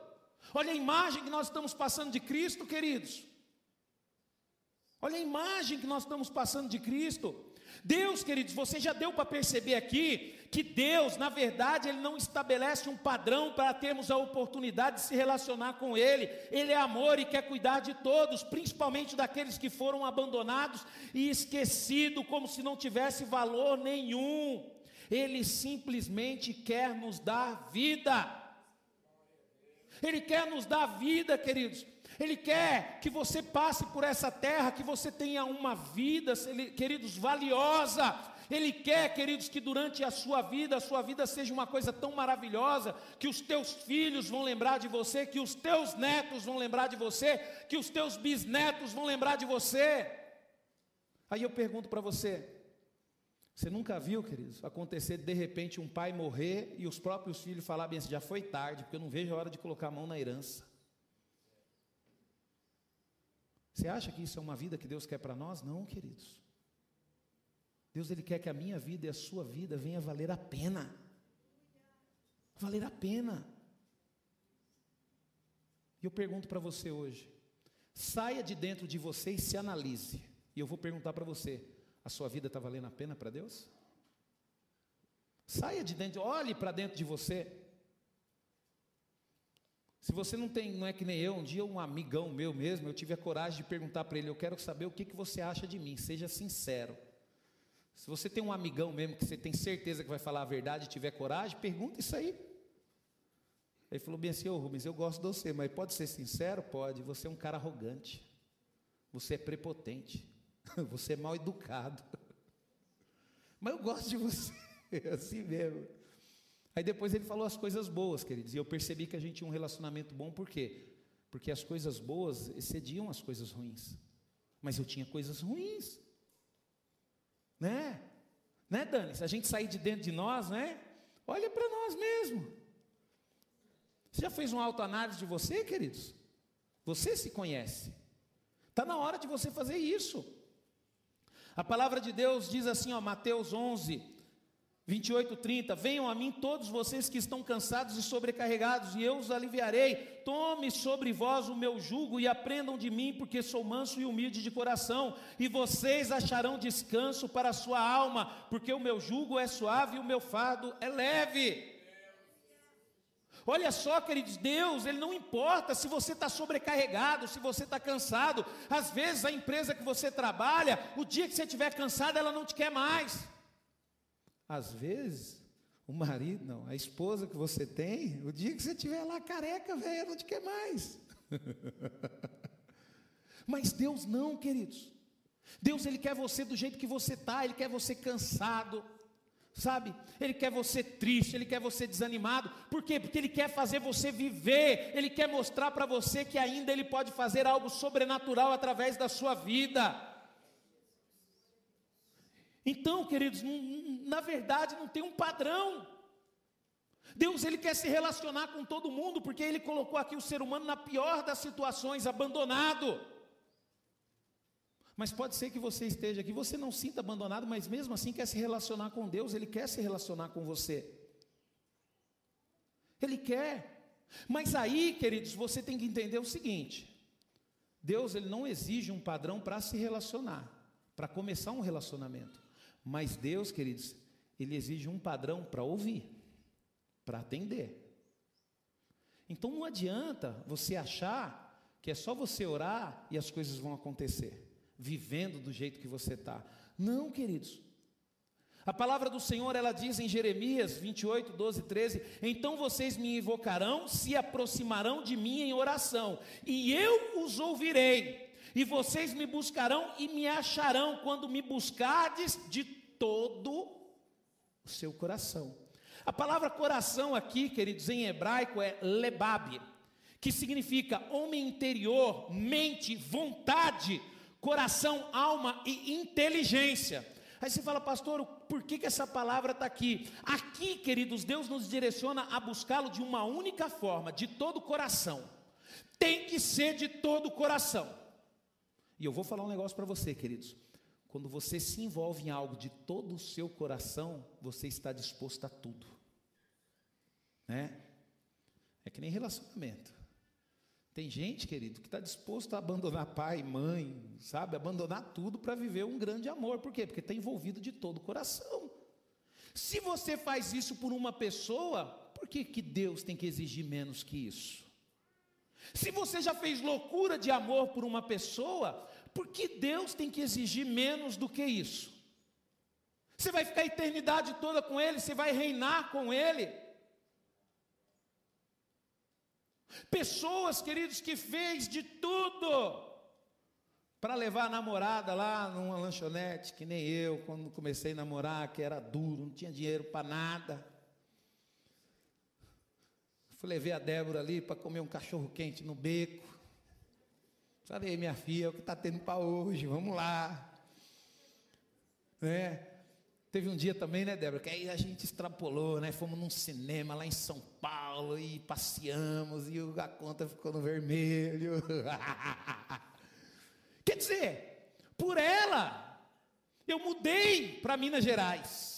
Olha a imagem que nós estamos passando de Cristo, queridos. Olha a imagem que nós estamos passando de Cristo. Deus, queridos, você já deu para perceber aqui que Deus, na verdade, Ele não estabelece um padrão para termos a oportunidade de se relacionar com Ele. Ele é amor e quer cuidar de todos, principalmente daqueles que foram abandonados e esquecidos, como se não tivesse valor nenhum. Ele simplesmente quer nos dar vida. Ele quer nos dar vida, queridos. Ele quer que você passe por essa terra, que você tenha uma vida, queridos, valiosa. Ele quer, queridos, que durante a sua vida, a sua vida seja uma coisa tão maravilhosa, que os teus filhos vão lembrar de você, que os teus netos vão lembrar de você, que os teus bisnetos vão lembrar de você. Aí eu pergunto para você: você nunca viu, queridos, acontecer de repente um pai morrer e os próprios filhos falar bem assim, já foi tarde, porque eu não vejo a hora de colocar a mão na herança. Você acha que isso é uma vida que Deus quer para nós? Não, queridos. Deus ele quer que a minha vida e a sua vida venha valer a pena. Valer a pena. E eu pergunto para você hoje: saia de dentro de você e se analise. E eu vou perguntar para você: a sua vida está valendo a pena para Deus? Saia de dentro, olhe para dentro de você. Se você não tem, não é que nem eu, um dia um amigão meu mesmo, eu tive a coragem de perguntar para ele, eu quero saber o que, que você acha de mim, seja sincero. Se você tem um amigão mesmo que você tem certeza que vai falar a verdade e tiver coragem, pergunta isso aí. Ele falou bem assim, ô Rubens, eu gosto de você, mas pode ser sincero? Pode, você é um cara arrogante, você é prepotente, você é mal educado. Mas eu gosto de você, assim mesmo. Aí depois ele falou as coisas boas, queridos, e eu percebi que a gente tinha um relacionamento bom, por quê? Porque as coisas boas excediam as coisas ruins. Mas eu tinha coisas ruins. Né? Né, Dani? Se a gente sair de dentro de nós, né? Olha para nós mesmo. Você já fez uma autoanálise de você, queridos? Você se conhece. Está na hora de você fazer isso. A palavra de Deus diz assim, ó, Mateus 11, 28, 30. Venham a mim todos vocês que estão cansados e sobrecarregados, e eu os aliviarei. Tome sobre vós o meu jugo e aprendam de mim, porque sou manso e humilde de coração, e vocês acharão descanso para a sua alma, porque o meu jugo é suave e o meu fardo é leve. Olha só, queridos, Deus, Ele não importa se você está sobrecarregado, se você está cansado. Às vezes a empresa que você trabalha, o dia que você estiver cansado, ela não te quer mais. Às vezes, o marido, não, a esposa que você tem, o dia que você estiver lá careca, velho, não te quer mais. Mas Deus não, queridos. Deus, Ele quer você do jeito que você está, Ele quer você cansado sabe? Ele quer você triste, ele quer você desanimado. Por quê? Porque ele quer fazer você viver, ele quer mostrar para você que ainda ele pode fazer algo sobrenatural através da sua vida. Então, queridos, na verdade não tem um padrão. Deus ele quer se relacionar com todo mundo, porque ele colocou aqui o ser humano na pior das situações, abandonado. Mas pode ser que você esteja aqui, você não sinta abandonado, mas mesmo assim quer se relacionar com Deus, Ele quer se relacionar com você. Ele quer. Mas aí, queridos, você tem que entender o seguinte: Deus ele não exige um padrão para se relacionar, para começar um relacionamento. Mas Deus, queridos, ele exige um padrão para ouvir, para atender. Então não adianta você achar que é só você orar e as coisas vão acontecer, vivendo do jeito que você está. Não, queridos. A palavra do Senhor, ela diz em Jeremias 28, 12, 13: Então vocês me invocarão, se aproximarão de mim em oração, e eu os ouvirei, e vocês me buscarão e me acharão, quando me buscardes de todo o seu coração. A palavra coração aqui, queridos, em hebraico é lebab, que significa homem interior, mente, vontade, coração, alma e inteligência. Aí você fala, pastor, por que, que essa palavra está aqui? Aqui, queridos, Deus nos direciona a buscá-lo de uma única forma, de todo o coração. Tem que ser de todo o coração. E eu vou falar um negócio para você, queridos. Quando você se envolve em algo de todo o seu coração, você está disposto a tudo. Né? É que nem relacionamento. Tem gente, querido, que está disposto a abandonar pai, mãe, sabe? Abandonar tudo para viver um grande amor. Por quê? Porque está envolvido de todo o coração. Se você faz isso por uma pessoa, por que, que Deus tem que exigir menos que isso? Se você já fez loucura de amor por uma pessoa, por que Deus tem que exigir menos do que isso? Você vai ficar a eternidade toda com Ele, você vai reinar com Ele. Pessoas, queridos, que fez de tudo para levar a namorada lá numa lanchonete, que nem eu, quando comecei a namorar, que era duro, não tinha dinheiro para nada. Fui levar a Débora ali para comer um cachorro quente no beco. Falei, minha filha, é o que está tendo para hoje, vamos lá. Né? Teve um dia também, né, Débora, que aí a gente extrapolou, né? Fomos num cinema lá em São Paulo e passeamos e a conta ficou no vermelho. Quer dizer, por ela, eu mudei para Minas Gerais.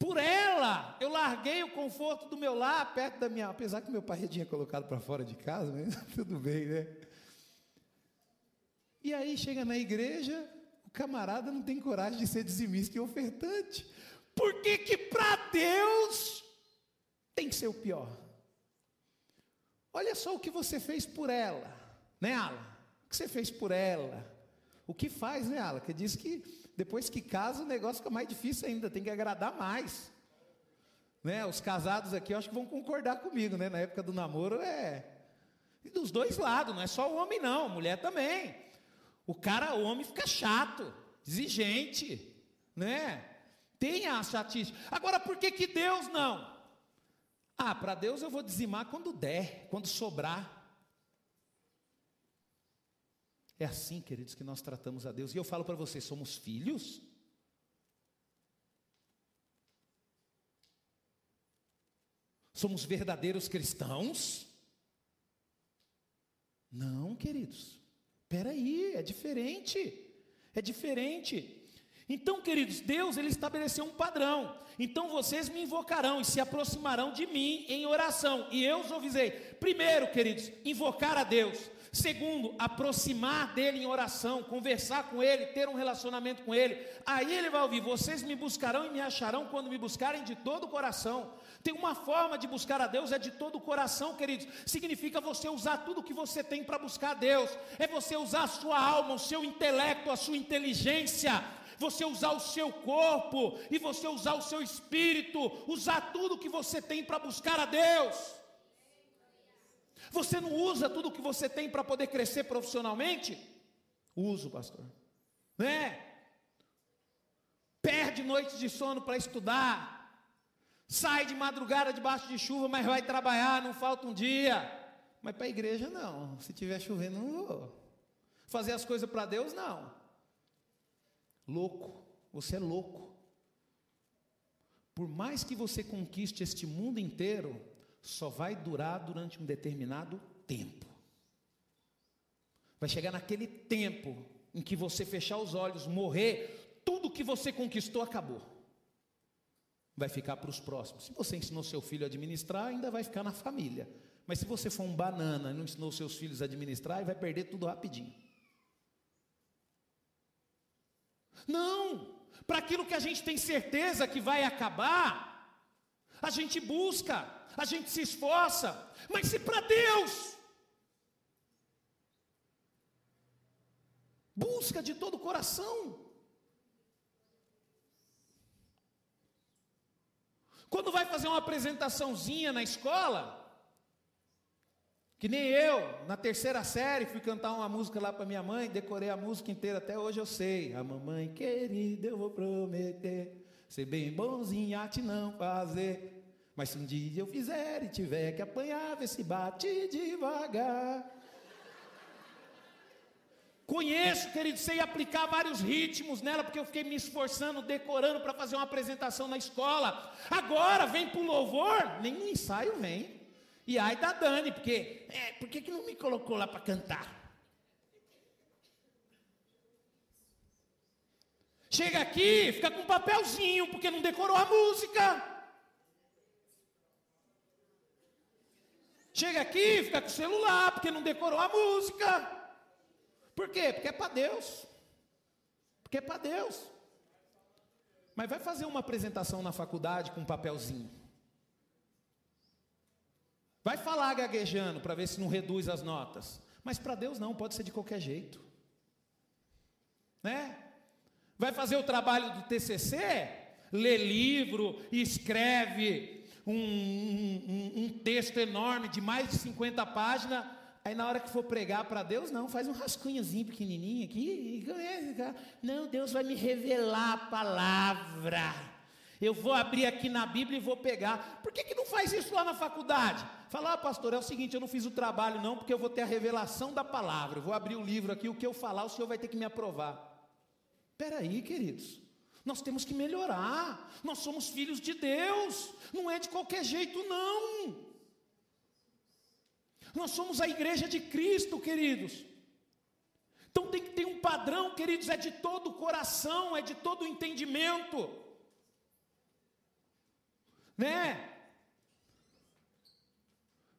Por ela, eu larguei o conforto do meu lar, perto da minha. Apesar que meu pai tinha colocado para fora de casa, mas tudo bem, né? E aí chega na igreja, o camarada não tem coragem de ser dizimista e ofertante. Por que que para Deus tem que ser o pior? Olha só o que você fez por ela, né, Ala? O que você fez por ela? O que faz, né, Ala? Que diz que depois que casa o negócio fica mais difícil ainda, tem que agradar mais. Né? Os casados aqui eu acho que vão concordar comigo, né? Na época do namoro é e dos dois lados, não é só o homem não, mulher também. O cara, o homem fica chato, exigente, né? Tem a chatice. Agora, por que que Deus não? Ah, para Deus eu vou dizimar quando der, quando sobrar. É assim, queridos, que nós tratamos a Deus. E eu falo para vocês, somos filhos? Somos verdadeiros cristãos? Não, queridos. Espera aí, é diferente. É diferente. Então, queridos, Deus ele estabeleceu um padrão. Então vocês me invocarão e se aproximarão de mim em oração, e eu os ouvirei. Primeiro, queridos, invocar a Deus. Segundo, aproximar dele em oração, conversar com ele, ter um relacionamento com ele. Aí ele vai ouvir: vocês me buscarão e me acharão quando me buscarem de todo o coração. Tem uma forma de buscar a Deus, é de todo o coração, queridos. Significa você usar tudo que você tem para buscar a Deus. É você usar a sua alma, o seu intelecto, a sua inteligência. Você usar o seu corpo e você usar o seu espírito, usar tudo que você tem para buscar a Deus. Você não usa tudo que você tem para poder crescer profissionalmente? Uso, pastor. Né? Perde noites de sono para estudar. Sai de madrugada debaixo de chuva, mas vai trabalhar, não falta um dia. Mas para a igreja não. Se tiver chovendo, não vou. Fazer as coisas para Deus, não. Louco. Você é louco. Por mais que você conquiste este mundo inteiro, só vai durar durante um determinado tempo. Vai chegar naquele tempo em que você fechar os olhos, morrer, tudo que você conquistou acabou. vai ficar para os próximos. Se você ensinou seu filho a administrar, ainda vai ficar na família. Mas se você for um banana e não ensinou seus filhos a administrar, vai perder tudo rapidinho. Não! Para aquilo que a gente tem certeza que vai acabar, a gente busca, a gente se esforça, mas se para Deus, busca de todo o coração. Quando vai fazer uma apresentaçãozinha na escola, que nem eu, na terceira série, fui cantar uma música lá para minha mãe, decorei a música inteira, até hoje eu sei. A mamãe querida, eu vou prometer, ser bem bonzinha te não fazer. Mas se um dia eu fizer e tiver que apanhar, vê se bate devagar. Conheço, querido, sei aplicar vários ritmos nela, porque eu fiquei me esforçando, decorando para fazer uma apresentação na escola. Agora vem para o louvor, nem ensaio vem. E ai da Dani, porque, é, por que, que não me colocou lá para cantar? Chega aqui, fica com um papelzinho, porque não decorou a música. Chega aqui, fica com o celular, porque não decorou a música. Por quê? Porque é para Deus. Porque é para Deus. Mas vai fazer uma apresentação na faculdade com um papelzinho. Vai falar gaguejando para ver se não reduz as notas. Mas para Deus não, pode ser de qualquer jeito. Né? Vai fazer o trabalho do TCC? Lê livro, escreve um, um, um texto enorme de mais de 50 páginas Aí na hora que for pregar para Deus, não, faz um rascunhozinho pequenininho aqui. Não, Deus vai me revelar a palavra. Eu vou abrir aqui na Bíblia e vou pegar. Por que, que não faz isso lá na faculdade? Fala, ah, pastor, é o seguinte, eu não fiz o trabalho não, porque eu vou ter a revelação da palavra. Eu vou abrir o livro aqui, o que eu falar, o senhor vai ter que me aprovar. Espera aí, queridos. Nós temos que melhorar. Nós somos filhos de Deus. Não é de qualquer jeito, não. Nós somos a igreja de Cristo, queridos. Então tem que ter um padrão, queridos, é de todo o coração, é de todo o entendimento. Né?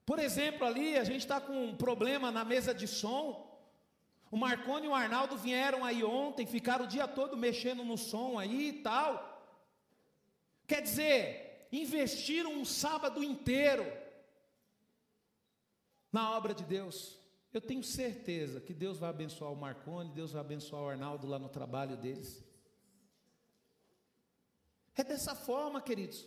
Por exemplo, ali a gente está com um problema na mesa de som. O Marconi e o Arnaldo vieram aí ontem, ficaram o dia todo mexendo no som aí e tal. Quer dizer, investiram um sábado inteiro na obra de Deus. Eu tenho certeza que Deus vai abençoar o Marconi, Deus vai abençoar o Arnaldo lá no trabalho deles. É dessa forma, queridos.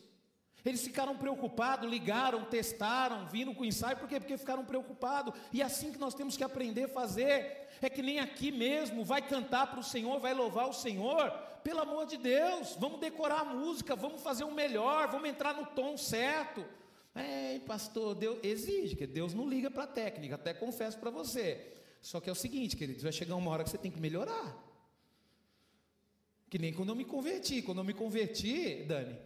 Eles ficaram preocupados, ligaram, testaram, viram com o ensaio, por quê? Porque ficaram preocupados. E é assim que nós temos que aprender a fazer. É que nem aqui mesmo, vai cantar para o Senhor, vai louvar o Senhor. Pelo amor de Deus, vamos decorar a música, vamos fazer o melhor, vamos entrar no tom certo. É, pastor, Deus exige, que Deus não liga para a técnica, até confesso para você. Só que é o seguinte, queridos, vai chegar uma hora que você tem que melhorar. Que nem quando eu me converti. Quando eu me converti, Dani,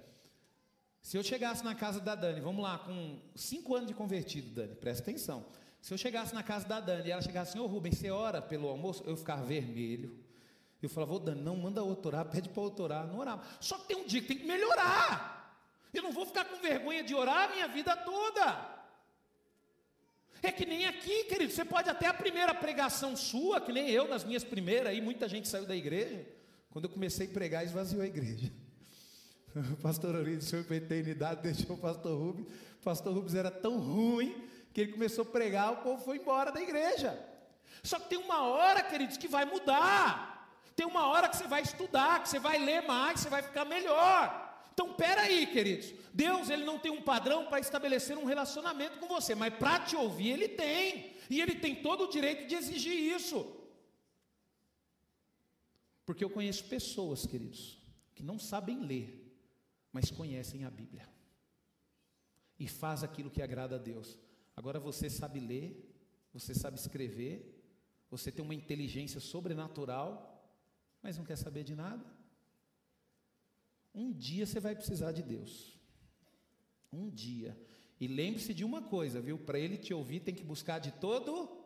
se eu chegasse na casa da Dani, vamos lá, com cinco anos de convertido, Dani, presta atenção. Se eu chegasse na casa da Dani e ela chegasse assim, ô Rubens, você ora pelo almoço? Eu ficava vermelho. Eu falava, ô Dani, não manda outro orar, pede para outro orar, não orava. Só que tem um dia que tem que melhorar. Eu não vou ficar com vergonha de orar a minha vida toda. É que nem aqui, querido, você pode até a primeira pregação sua, que nem eu nas minhas primeiras, aí muita gente saiu da igreja. Quando eu comecei a pregar, esvaziou a igreja. O pastor Orido, senhor para eternidade, deixou o pastor Rubens. O pastor Rubens era tão ruim que ele começou a pregar, o povo foi embora da igreja. Só que tem uma hora, queridos, que vai mudar. Tem uma hora que você vai estudar, que você vai ler mais, você vai ficar melhor. Então, peraí, queridos. Deus ele não tem um padrão para estabelecer um relacionamento com você, mas para te ouvir ele tem. E ele tem todo o direito de exigir isso. Porque eu conheço pessoas, queridos, que não sabem ler, mas conhecem a Bíblia. E faz aquilo que agrada a Deus. Agora você sabe ler, você sabe escrever, você tem uma inteligência sobrenatural, mas não quer saber de nada. Um dia você vai precisar de Deus. Um dia. E lembre-se de uma coisa, viu? Para ele te ouvir, tem que buscar de todo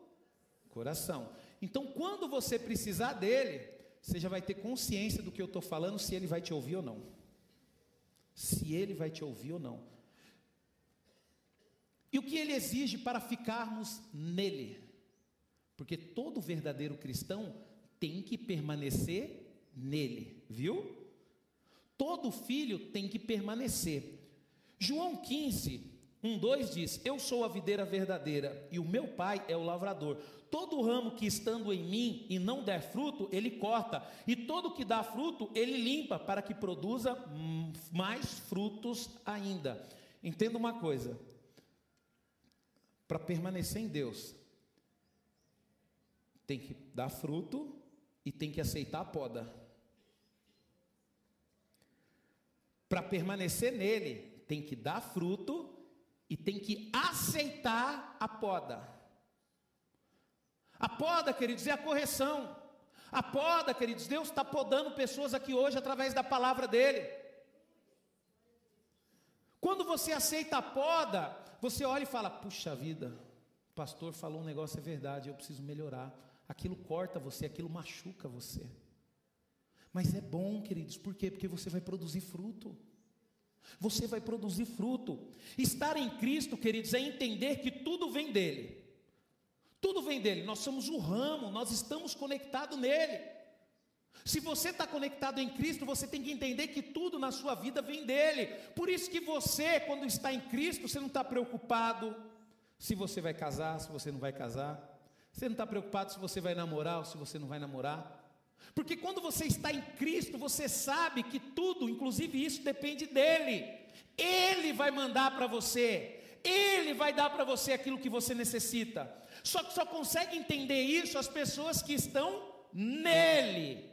coração. Então, quando você precisar dele, você já vai ter consciência do que eu estou falando, se ele vai te ouvir ou não. Se ele vai te ouvir ou não. E o que ele exige para ficarmos nele? Porque todo verdadeiro cristão tem que permanecer nele, viu? Todo filho tem que permanecer. João 15, 1, 2 diz: Eu sou a videira verdadeira e o meu pai é o lavrador. Todo ramo que estando em mim e não der fruto, ele corta, e todo que dá fruto, ele limpa, para que produza mais frutos ainda. Entenda uma coisa: para permanecer em Deus, tem que dar fruto e tem que aceitar a poda. Para permanecer nele, tem que dar fruto e tem que aceitar a poda. A poda, queridos, é a correção. A poda, queridos, Deus está podando pessoas aqui hoje através da palavra dele. Quando você aceita a poda, você olha e fala: puxa vida, o pastor falou um negócio, é verdade, eu preciso melhorar. Aquilo corta você, aquilo machuca você. Mas é bom, queridos, por quê? Porque você vai produzir fruto. Você vai produzir fruto. Estar em Cristo, queridos, é entender que tudo vem dele. Tudo vem dele. Nós somos o ramo, nós estamos conectados nele. Se você está conectado em Cristo, você tem que entender que tudo na sua vida vem dele. Por isso que você, quando está em Cristo, você não está preocupado se você vai casar, se você não vai casar. Você não está preocupado se você vai namorar ou se você não vai namorar. Porque quando você está em Cristo, você sabe que tudo, inclusive isso, depende dele. Ele vai mandar para você, ele vai dar para você aquilo que você necessita. Só que só consegue entender isso as pessoas que estão nele.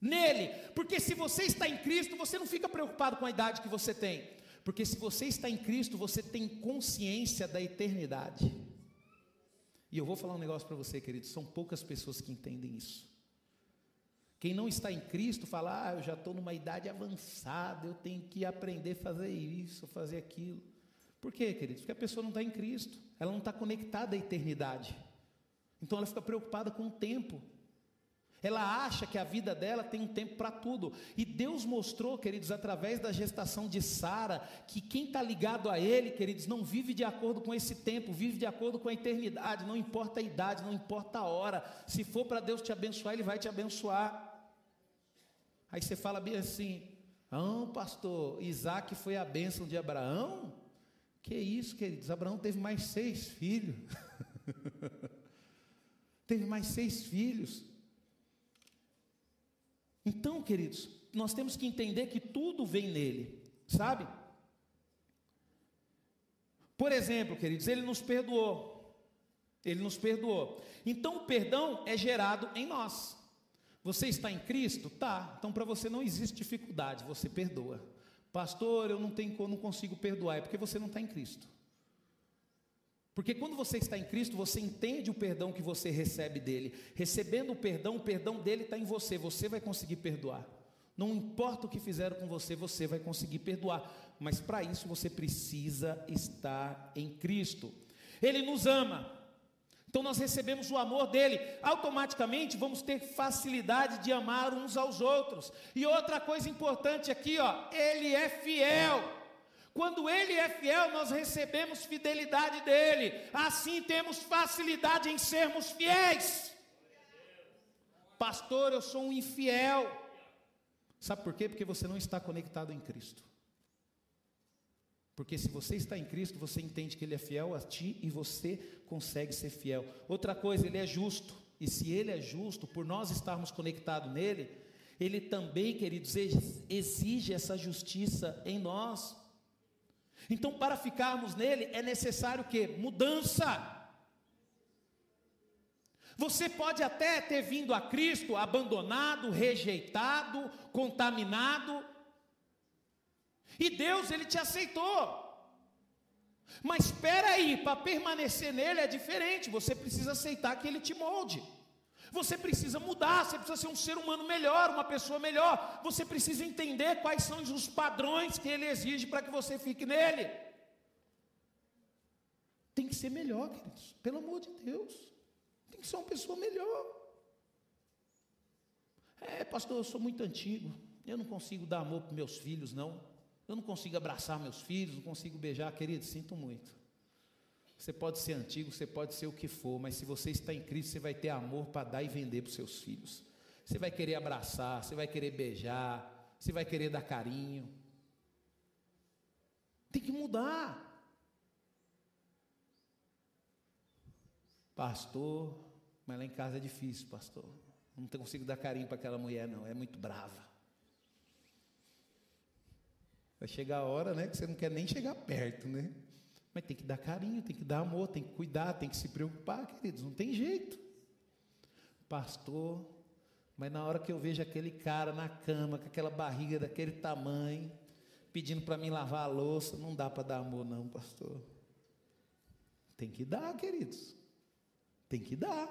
Nele, porque se você está em Cristo, você não fica preocupado com a idade que você tem, porque se você está em Cristo, você tem consciência da eternidade. E eu vou falar um negócio para você, querido: são poucas pessoas que entendem isso. Quem não está em Cristo fala, ah, eu já estou numa idade avançada, eu tenho que aprender a fazer isso, fazer aquilo. Por quê, queridos? Porque a pessoa não está em Cristo, ela não está conectada à eternidade. Então ela fica preocupada com o tempo. Ela acha que a vida dela tem um tempo para tudo. E Deus mostrou, queridos, através da gestação de Sara, que quem está ligado a Ele, queridos, não vive de acordo com esse tempo, vive de acordo com a eternidade. Não importa a idade, não importa a hora. Se for para Deus te abençoar, Ele vai te abençoar. Aí você fala bem assim: Ah, pastor, Isaac foi a bênção de Abraão? Que isso, queridos? Abraão teve mais seis filhos. teve mais seis filhos. Então, queridos, nós temos que entender que tudo vem nele, sabe? Por exemplo, queridos, ele nos perdoou. Ele nos perdoou. Então, o perdão é gerado em nós. Você está em Cristo? Tá. Então, para você não existe dificuldade, você perdoa. Pastor, eu não tenho, não consigo perdoar, é porque você não está em Cristo. Porque quando você está em Cristo, você entende o perdão que você recebe dele. Recebendo o perdão, o perdão dele está em você, você vai conseguir perdoar. Não importa o que fizeram com você, você vai conseguir perdoar. Mas para isso você precisa estar em Cristo. Ele nos ama. Então nós recebemos o amor dele, automaticamente vamos ter facilidade de amar uns aos outros. E outra coisa importante aqui, ó, ele é fiel. Quando ele é fiel, nós recebemos fidelidade dele. Assim temos facilidade em sermos fiéis. Pastor, eu sou um infiel. Sabe por quê? Porque você não está conectado em Cristo. Porque se você está em Cristo, você entende que Ele é fiel a ti e você consegue ser fiel. Outra coisa, Ele é justo. E se Ele é justo, por nós estarmos conectados nele, Ele também, queridos, exige essa justiça em nós. Então, para ficarmos nele, é necessário o quê? Mudança. Você pode até ter vindo a Cristo abandonado, rejeitado, contaminado, e Deus, ele te aceitou. Mas espera aí, para permanecer nele é diferente. Você precisa aceitar que ele te molde. Você precisa mudar, você precisa ser um ser humano melhor, uma pessoa melhor. Você precisa entender quais são os padrões que ele exige para que você fique nele. Tem que ser melhor, queridos. Pelo amor de Deus. Tem que ser uma pessoa melhor. É, pastor, eu sou muito antigo. Eu não consigo dar amor para meus filhos, não. Eu não consigo abraçar meus filhos, não consigo beijar, querido, sinto muito. Você pode ser antigo, você pode ser o que for, mas se você está em Cristo, você vai ter amor para dar e vender para os seus filhos. Você vai querer abraçar, você vai querer beijar, você vai querer dar carinho. Tem que mudar. Pastor, mas lá em casa é difícil, pastor. Não consigo dar carinho para aquela mulher, não, é muito brava. Vai chegar a hora, né, que você não quer nem chegar perto, né? Mas tem que dar carinho, tem que dar amor, tem que cuidar, tem que se preocupar, queridos, não tem jeito. Pastor, mas na hora que eu vejo aquele cara na cama, com aquela barriga daquele tamanho, pedindo para mim lavar a louça, não dá para dar amor, não, pastor. Tem que dar, queridos. Tem que dar.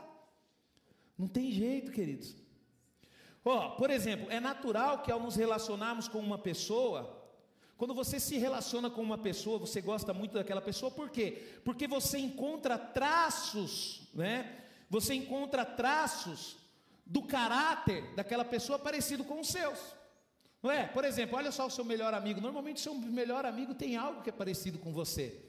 Não tem jeito, queridos. Ó, oh, por exemplo, é natural que ao nos relacionarmos com uma pessoa, quando você se relaciona com uma pessoa, você gosta muito daquela pessoa, por quê? Porque você encontra traços, né? Você encontra traços do caráter daquela pessoa parecido com os seus. Não é? Por exemplo, olha só o seu melhor amigo. Normalmente seu melhor amigo tem algo que é parecido com você.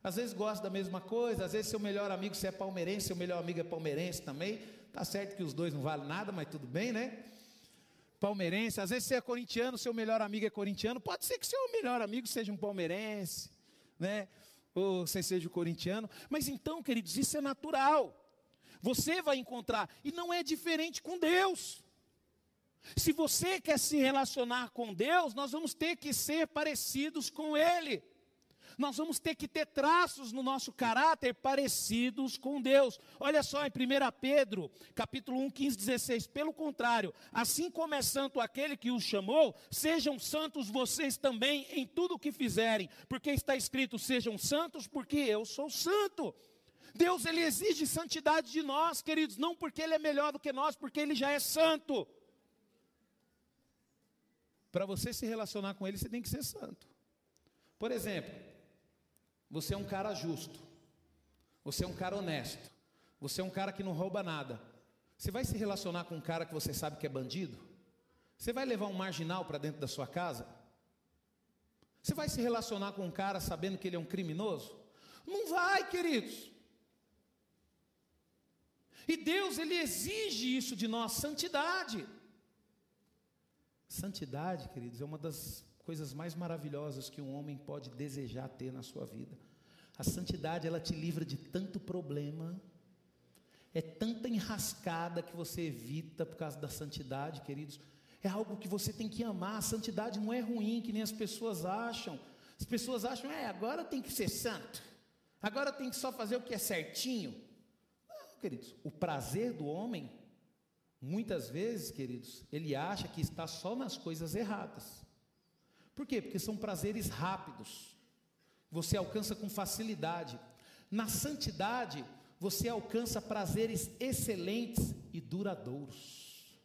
Às vezes gosta da mesma coisa, às vezes seu melhor amigo, se é palmeirense, seu melhor amigo é palmeirense também. Tá certo que os dois não valem nada, mas tudo bem, né? Palmeirense, às vezes você é corintiano, seu melhor amigo é corintiano. Pode ser que seu melhor amigo seja um palmeirense, né? Ou você seja um corintiano. Mas então, queridos, isso é natural. Você vai encontrar, e não é diferente com Deus. Se você quer se relacionar com Deus, nós vamos ter que ser parecidos com Ele. Nós vamos ter que ter traços no nosso caráter parecidos com Deus. Olha só em 1 Pedro, capítulo 1, 15, 16. Pelo contrário, assim como é santo aquele que os chamou, sejam santos vocês também em tudo o que fizerem, porque está escrito: sejam santos, porque eu sou santo. Deus ele exige santidade de nós, queridos, não porque ele é melhor do que nós, porque ele já é santo. Para você se relacionar com ele, você tem que ser santo. Por exemplo, você é um cara justo, você é um cara honesto, você é um cara que não rouba nada. Você vai se relacionar com um cara que você sabe que é bandido? Você vai levar um marginal para dentro da sua casa? Você vai se relacionar com um cara sabendo que ele é um criminoso? Não vai, queridos. E Deus, Ele exige isso de nós, santidade. Santidade, queridos, é uma das coisas mais maravilhosas que um homem pode desejar ter na sua vida. A santidade, ela te livra de tanto problema, é tanta enrascada que você evita por causa da santidade, queridos. É algo que você tem que amar. A santidade não é ruim, que nem as pessoas acham. As pessoas acham, é, agora tem que ser santo. Agora tem que só fazer o que é certinho queridos, o prazer do homem, muitas vezes, queridos, ele acha que está só nas coisas erradas. Por quê? Porque são prazeres rápidos. Você alcança com facilidade. Na santidade, você alcança prazeres excelentes e duradouros.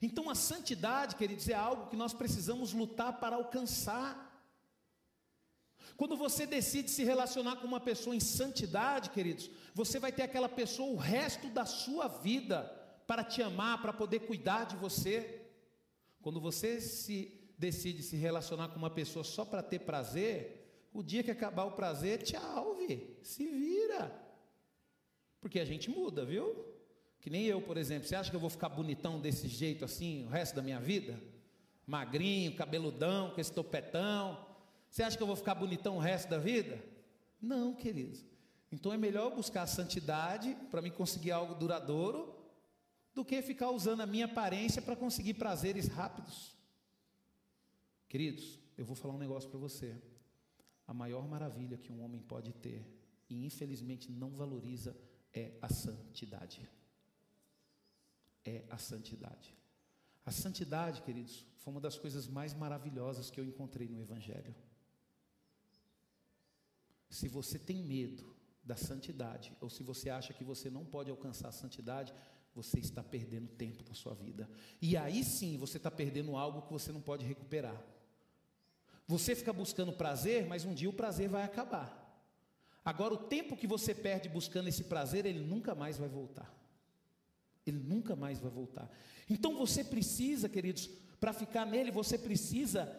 Então a santidade, queridos, é algo que nós precisamos lutar para alcançar. Quando você decide se relacionar com uma pessoa em santidade, queridos, você vai ter aquela pessoa o resto da sua vida para te amar, para poder cuidar de você. Quando você se decide se relacionar com uma pessoa só para ter prazer, o dia que acabar o prazer, tchau, vi, se vira. Porque a gente muda, viu? Que nem eu, por exemplo. Você acha que eu vou ficar bonitão desse jeito assim o resto da minha vida? Magrinho, cabeludão, com esse topetão. Você acha que eu vou ficar bonitão o resto da vida? Não, queridos. Então é melhor buscar a santidade para me conseguir algo duradouro do que ficar usando a minha aparência para conseguir prazeres rápidos. Queridos, eu vou falar um negócio para você. A maior maravilha que um homem pode ter e infelizmente não valoriza é a santidade. É a santidade. A santidade, queridos, foi uma das coisas mais maravilhosas que eu encontrei no Evangelho. Se você tem medo da santidade, ou se você acha que você não pode alcançar a santidade, você está perdendo tempo na sua vida. E aí sim você está perdendo algo que você não pode recuperar. Você fica buscando prazer, mas um dia o prazer vai acabar. Agora, o tempo que você perde buscando esse prazer, ele nunca mais vai voltar. Ele nunca mais vai voltar. Então você precisa, queridos, para ficar nele, você precisa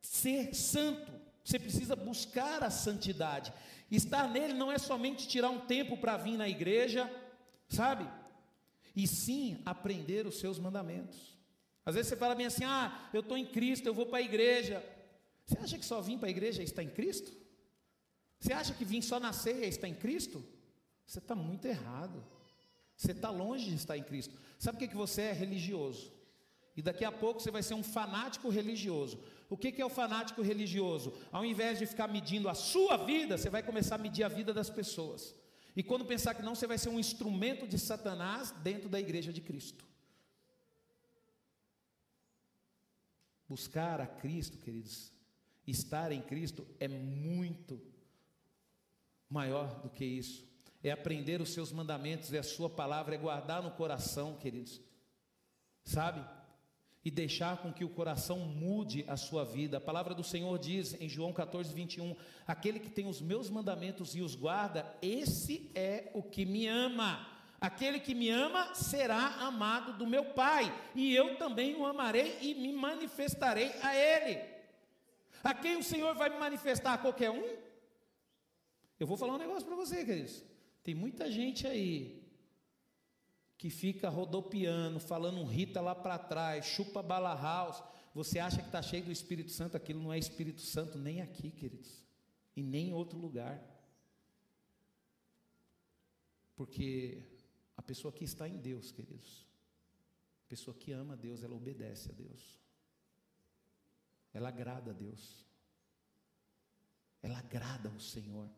ser santo. Você precisa buscar a santidade. Estar nele não é somente tirar um tempo para vir na igreja, sabe? E sim aprender os seus mandamentos. Às vezes você fala bem assim: ah, eu estou em Cristo, eu vou para a igreja. Você acha que só vir para a igreja é estar em Cristo? Você acha que vir só na ceia é estar em Cristo? Você está muito errado. Você está longe de estar em Cristo. Sabe o que, você é? Religioso. E daqui a pouco você vai ser um fanático religioso. O que é o fanático religioso? Ao invés de ficar medindo a sua vida, você vai começar a medir a vida das pessoas. E quando pensar que não, você vai ser um instrumento de Satanás dentro da igreja de Cristo. Buscar a Cristo, queridos, estar em Cristo é muito maior do que isso. É aprender os seus mandamentos, é a sua palavra, é guardar no coração, queridos. Sabe? E deixar com que o coração mude a sua vida. A palavra do Senhor diz em João 14, 21: Aquele que tem os meus mandamentos e os guarda, esse é o que me ama. Aquele que me ama será amado do meu Pai, e eu também o amarei e me manifestarei a Ele. A quem o Senhor vai me manifestar? A qualquer um? Eu vou falar um negócio para você, queridos. Tem muita gente aí que fica rodopiando, falando Rita lá para trás, chupa bala house. Você acha que está cheio do Espírito Santo? Aquilo não é Espírito Santo nem aqui, queridos, e nem em outro lugar. Porque a pessoa que está em Deus, queridos, a pessoa que ama Deus, ela obedece a Deus, ela agrada a Deus, ela agrada ao Senhor.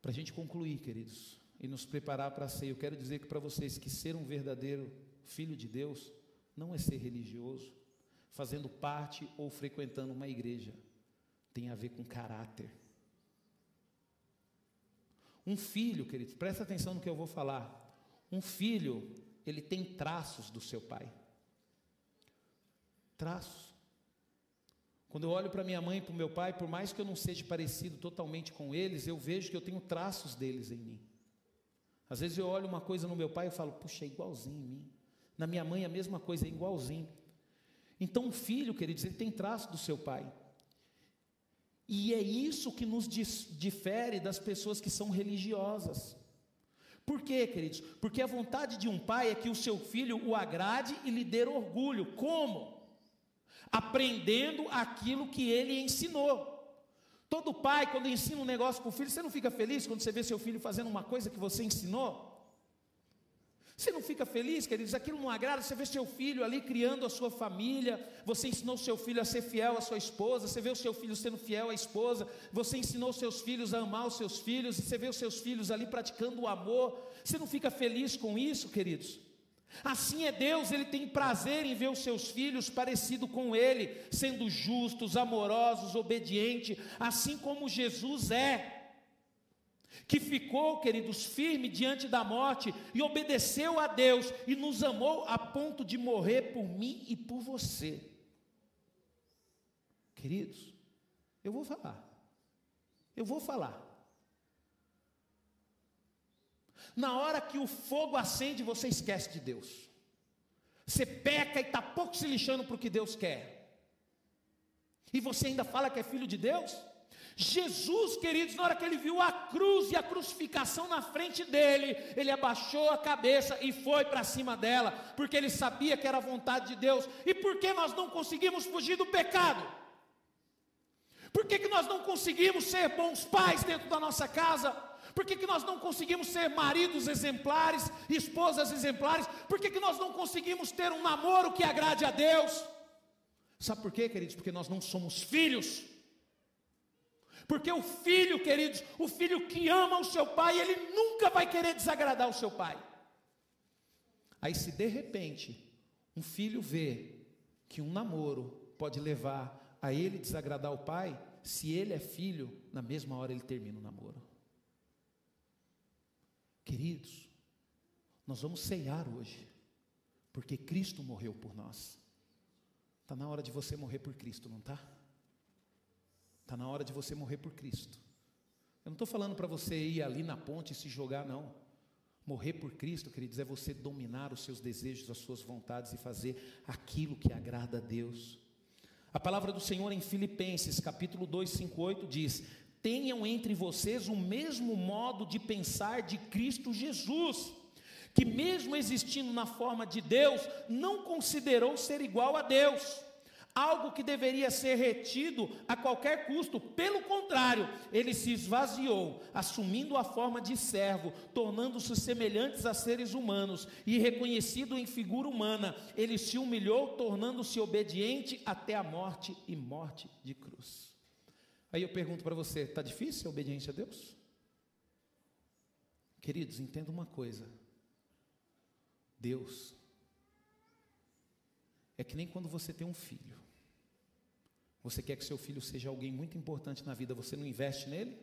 Para a gente concluir, queridos, e nos preparar para ceia, eu quero dizer que para vocês que ser um verdadeiro filho de Deus não é ser religioso, fazendo parte ou frequentando uma igreja, tem a ver com caráter. Um filho, queridos, presta atenção no que eu vou falar. Um filho, ele tem traços do seu pai. Traços. Quando eu olho para minha mãe e para o meu pai, por mais que eu não seja parecido totalmente com eles, eu vejo que eu tenho traços deles em mim. Às vezes eu olho uma coisa no meu pai e falo, puxa, é igualzinho em mim. Na minha mãe a mesma coisa, é igualzinho. Então o filho, queridos, ele tem traços do seu pai. E é isso que nos difere das pessoas que são religiosas. Por quê, queridos? Porque a vontade de um pai é que o seu filho o agrade e lhe dê orgulho. Como? aprendendo aquilo que ele ensinou. Todo pai, quando ensina um negócio para o filho, você não fica feliz quando você vê seu filho fazendo uma coisa que você ensinou? Você não fica feliz, queridos? Aquilo não agrada. Você vê seu filho ali criando a sua família. Você ensinou seu filho a ser fiel à sua esposa. Você vê o seu filho sendo fiel à esposa. Você ensinou seus filhos a amar os seus filhos. Você vê os seus filhos ali praticando o amor. Você não fica feliz com isso, queridos? Assim é Deus, Ele tem prazer em ver os seus filhos parecidos com Ele, sendo justos, amorosos, obedientes, assim como Jesus é. Que ficou, queridos, firme diante da morte e obedeceu a Deus e nos amou a ponto de morrer por mim e por você. Queridos, eu vou falar, eu vou falar. Na hora que o fogo acende, você esquece de Deus. Você peca e está pouco se lixando para o que Deus quer. E você ainda fala que é filho de Deus? Jesus, queridos, na hora que ele viu a cruz e a crucificação na frente dele, ele abaixou a cabeça e foi para cima dela, porque ele sabia que era a vontade de Deus. E por que nós não conseguimos fugir do pecado? Por que, que nós não conseguimos ser bons pais dentro da nossa casa? Por que, que nós não conseguimos ser maridos exemplares, esposas exemplares? Por que, que nós não conseguimos ter um namoro que agrade a Deus? Sabe por quê, queridos? Porque nós não somos filhos. Porque o filho, queridos, o filho que ama o seu pai, ele nunca vai querer desagradar o seu pai. Aí, se de repente um filho vê que um namoro pode levar a ele desagradar o pai, se ele é filho, na mesma hora ele termina o namoro. Queridos, nós vamos ceiar hoje, porque Cristo morreu por nós. Está na hora de você morrer por Cristo, não está? Está na hora de você morrer por Cristo. Eu não estou falando para você ir ali na ponte e se jogar, não. Morrer por Cristo, queridos, é você dominar os seus desejos, as suas vontades e fazer aquilo que agrada a Deus. A palavra do Senhor em Filipenses, capítulo 2, 5, 8 diz: Tenham entre vocês o mesmo modo de pensar de Cristo Jesus, que, mesmo existindo na forma de Deus, não considerou ser igual a Deus algo que deveria ser retido a qualquer custo. Pelo contrário, ele se esvaziou, assumindo a forma de servo, tornando-se semelhantes a seres humanos e reconhecido em figura humana, ele se humilhou, tornando-se obediente até a morte e morte de cruz. Aí eu pergunto para você: está difícil ser obediente a Deus? Queridos, entenda uma coisa. Deus é que nem quando você tem um filho. Você quer que seu filho seja alguém muito importante na vida, você não investe nele?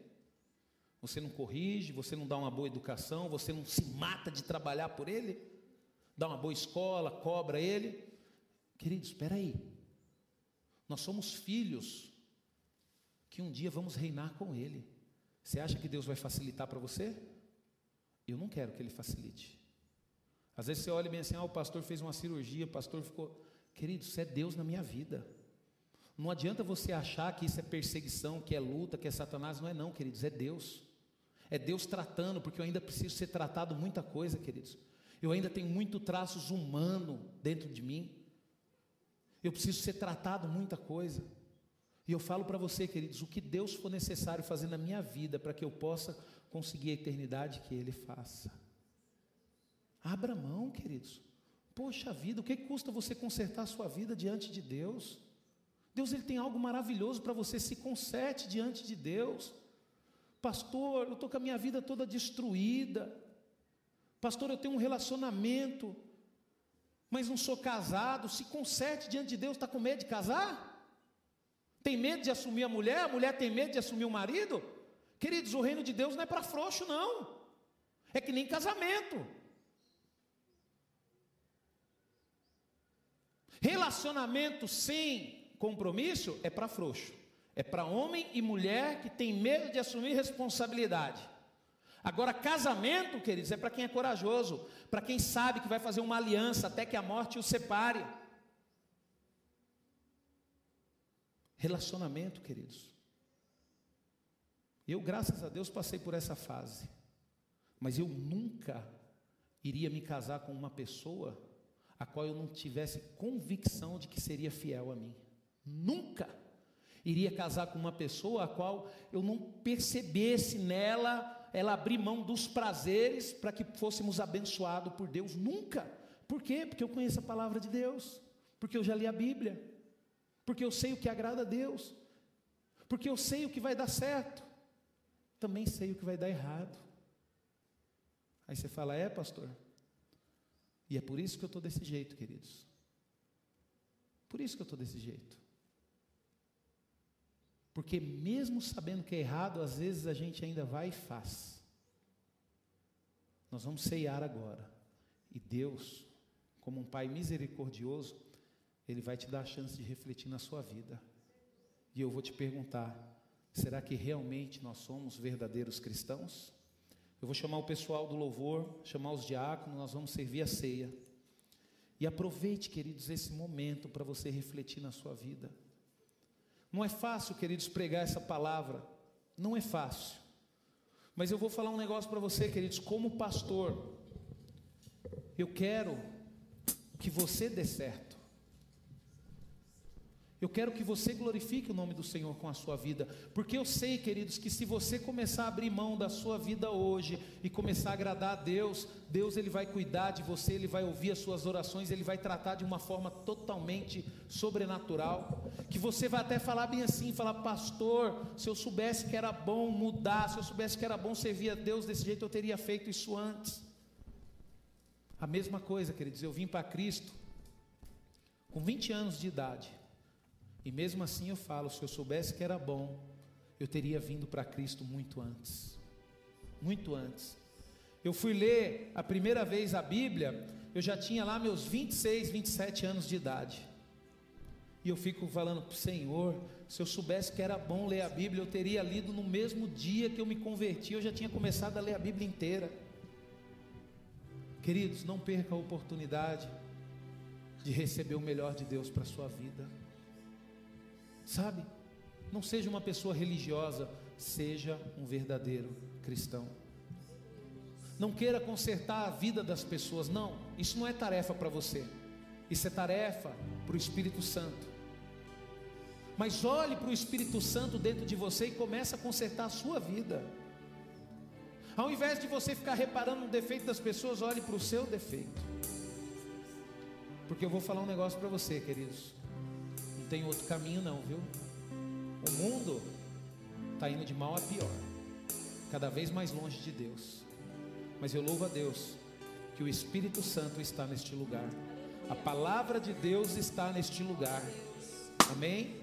Você não corrige, você não dá uma boa educação, você não se mata de trabalhar por ele? Dá uma boa escola, cobra ele? Queridos, espera aí. Nós somos filhos que um dia vamos reinar com ele. Você acha que Deus vai facilitar para você? Eu não quero que ele facilite. Às vezes você olha bem assim, ah, o pastor fez uma cirurgia, o pastor ficou. Querido, isso é Deus na minha vida. Não adianta você achar que isso é perseguição, que é luta, que é Satanás. Não é, não, queridos, é Deus. É Deus tratando, porque eu ainda preciso ser tratado muita coisa, queridos. Eu ainda tenho muito traços humano dentro de mim. Eu preciso ser tratado muita coisa. E eu falo para você, queridos, o que Deus for necessário fazer na minha vida para que eu possa conseguir a eternidade que Ele faça. Abra mão, queridos. Poxa vida, o que custa você consertar a sua vida diante de Deus? Deus ele tem algo maravilhoso para você, se conserte diante de Deus. Pastor, eu estou com a minha vida toda destruída. Pastor, eu tenho um relacionamento, mas não sou casado. Se conserte diante de Deus, está com medo de casar? Tem medo de assumir a mulher? A mulher tem medo de assumir o marido? Queridos, o reino de Deus não é para frouxo, não. É que nem casamento. Relacionamento sem compromisso é para frouxo. É para homem e mulher que tem medo de assumir responsabilidade. Agora, casamento, queridos, é para quem é corajoso, para quem sabe que vai fazer uma aliança até que a morte o separe. Relacionamento, queridos. Eu, graças a Deus, passei por essa fase. Mas eu nunca iria me casar com uma pessoa a qual eu não tivesse convicção de que seria fiel a mim. Nunca iria casar com uma pessoa a qual eu não percebesse nela ela abrir mão dos prazeres para que fôssemos abençoados por Deus. Nunca. Por quê? Porque eu conheço a palavra de Deus. Porque eu já li a Bíblia. Porque eu sei o que agrada a Deus. Porque eu sei o que vai dar certo. Também sei o que vai dar errado. Aí você fala, é, pastor? E é por isso que eu estou desse jeito, queridos. Por isso que eu estou desse jeito. Porque mesmo sabendo que é errado, às vezes a gente ainda vai e faz. Nós vamos ceiar agora. E Deus, como um Pai misericordioso, Ele vai te dar a chance de refletir na sua vida. E eu vou te perguntar: será que realmente nós somos verdadeiros cristãos? Eu vou chamar o pessoal do louvor, chamar os diáconos, nós vamos servir a ceia. E aproveite, queridos, esse momento para você refletir na sua vida. Não é fácil, queridos, pregar essa palavra. Não é fácil. Mas eu vou falar um negócio para você, queridos, como pastor. Eu quero que você dê certo. Eu quero que você glorifique o nome do Senhor com a sua vida, porque eu sei, queridos, que se você começar a abrir mão da sua vida hoje e começar a agradar a Deus, Deus ele vai cuidar de você, ele vai ouvir as suas orações, ele vai tratar de uma forma totalmente sobrenatural, que você vai até falar bem assim, falar: "Pastor, se eu soubesse que era bom mudar, se eu soubesse que era bom servir a Deus desse jeito, eu teria feito isso antes". A mesma coisa, queridos, eu vim para Cristo com 20 anos de idade. E mesmo assim eu falo: se eu soubesse que era bom, eu teria vindo para Cristo muito antes. Muito antes. Eu fui ler a primeira vez a Bíblia, eu já tinha lá meus 26, 27 anos de idade. E eu fico falando, Senhor, se eu soubesse que era bom ler a Bíblia, eu teria lido no mesmo dia que eu me converti, eu já tinha começado a ler a Bíblia inteira. Queridos, não perca a oportunidade de receber o melhor de Deus para a sua vida. Sabe? Não seja uma pessoa religiosa, seja um verdadeiro cristão. Não queira consertar a vida das pessoas, não. Isso não é tarefa para você. Isso é tarefa para o Espírito Santo. Mas olhe para o Espírito Santo dentro de você e comece a consertar a sua vida. Ao invés de você ficar reparando no defeito das pessoas, olhe para o seu defeito. Porque eu vou falar um negócio para você, queridos. Tem outro caminho, não, viu? O mundo está indo de mal a pior, cada vez mais longe de Deus. Mas eu louvo a Deus que o Espírito Santo está neste lugar, a palavra de Deus está neste lugar. Amém?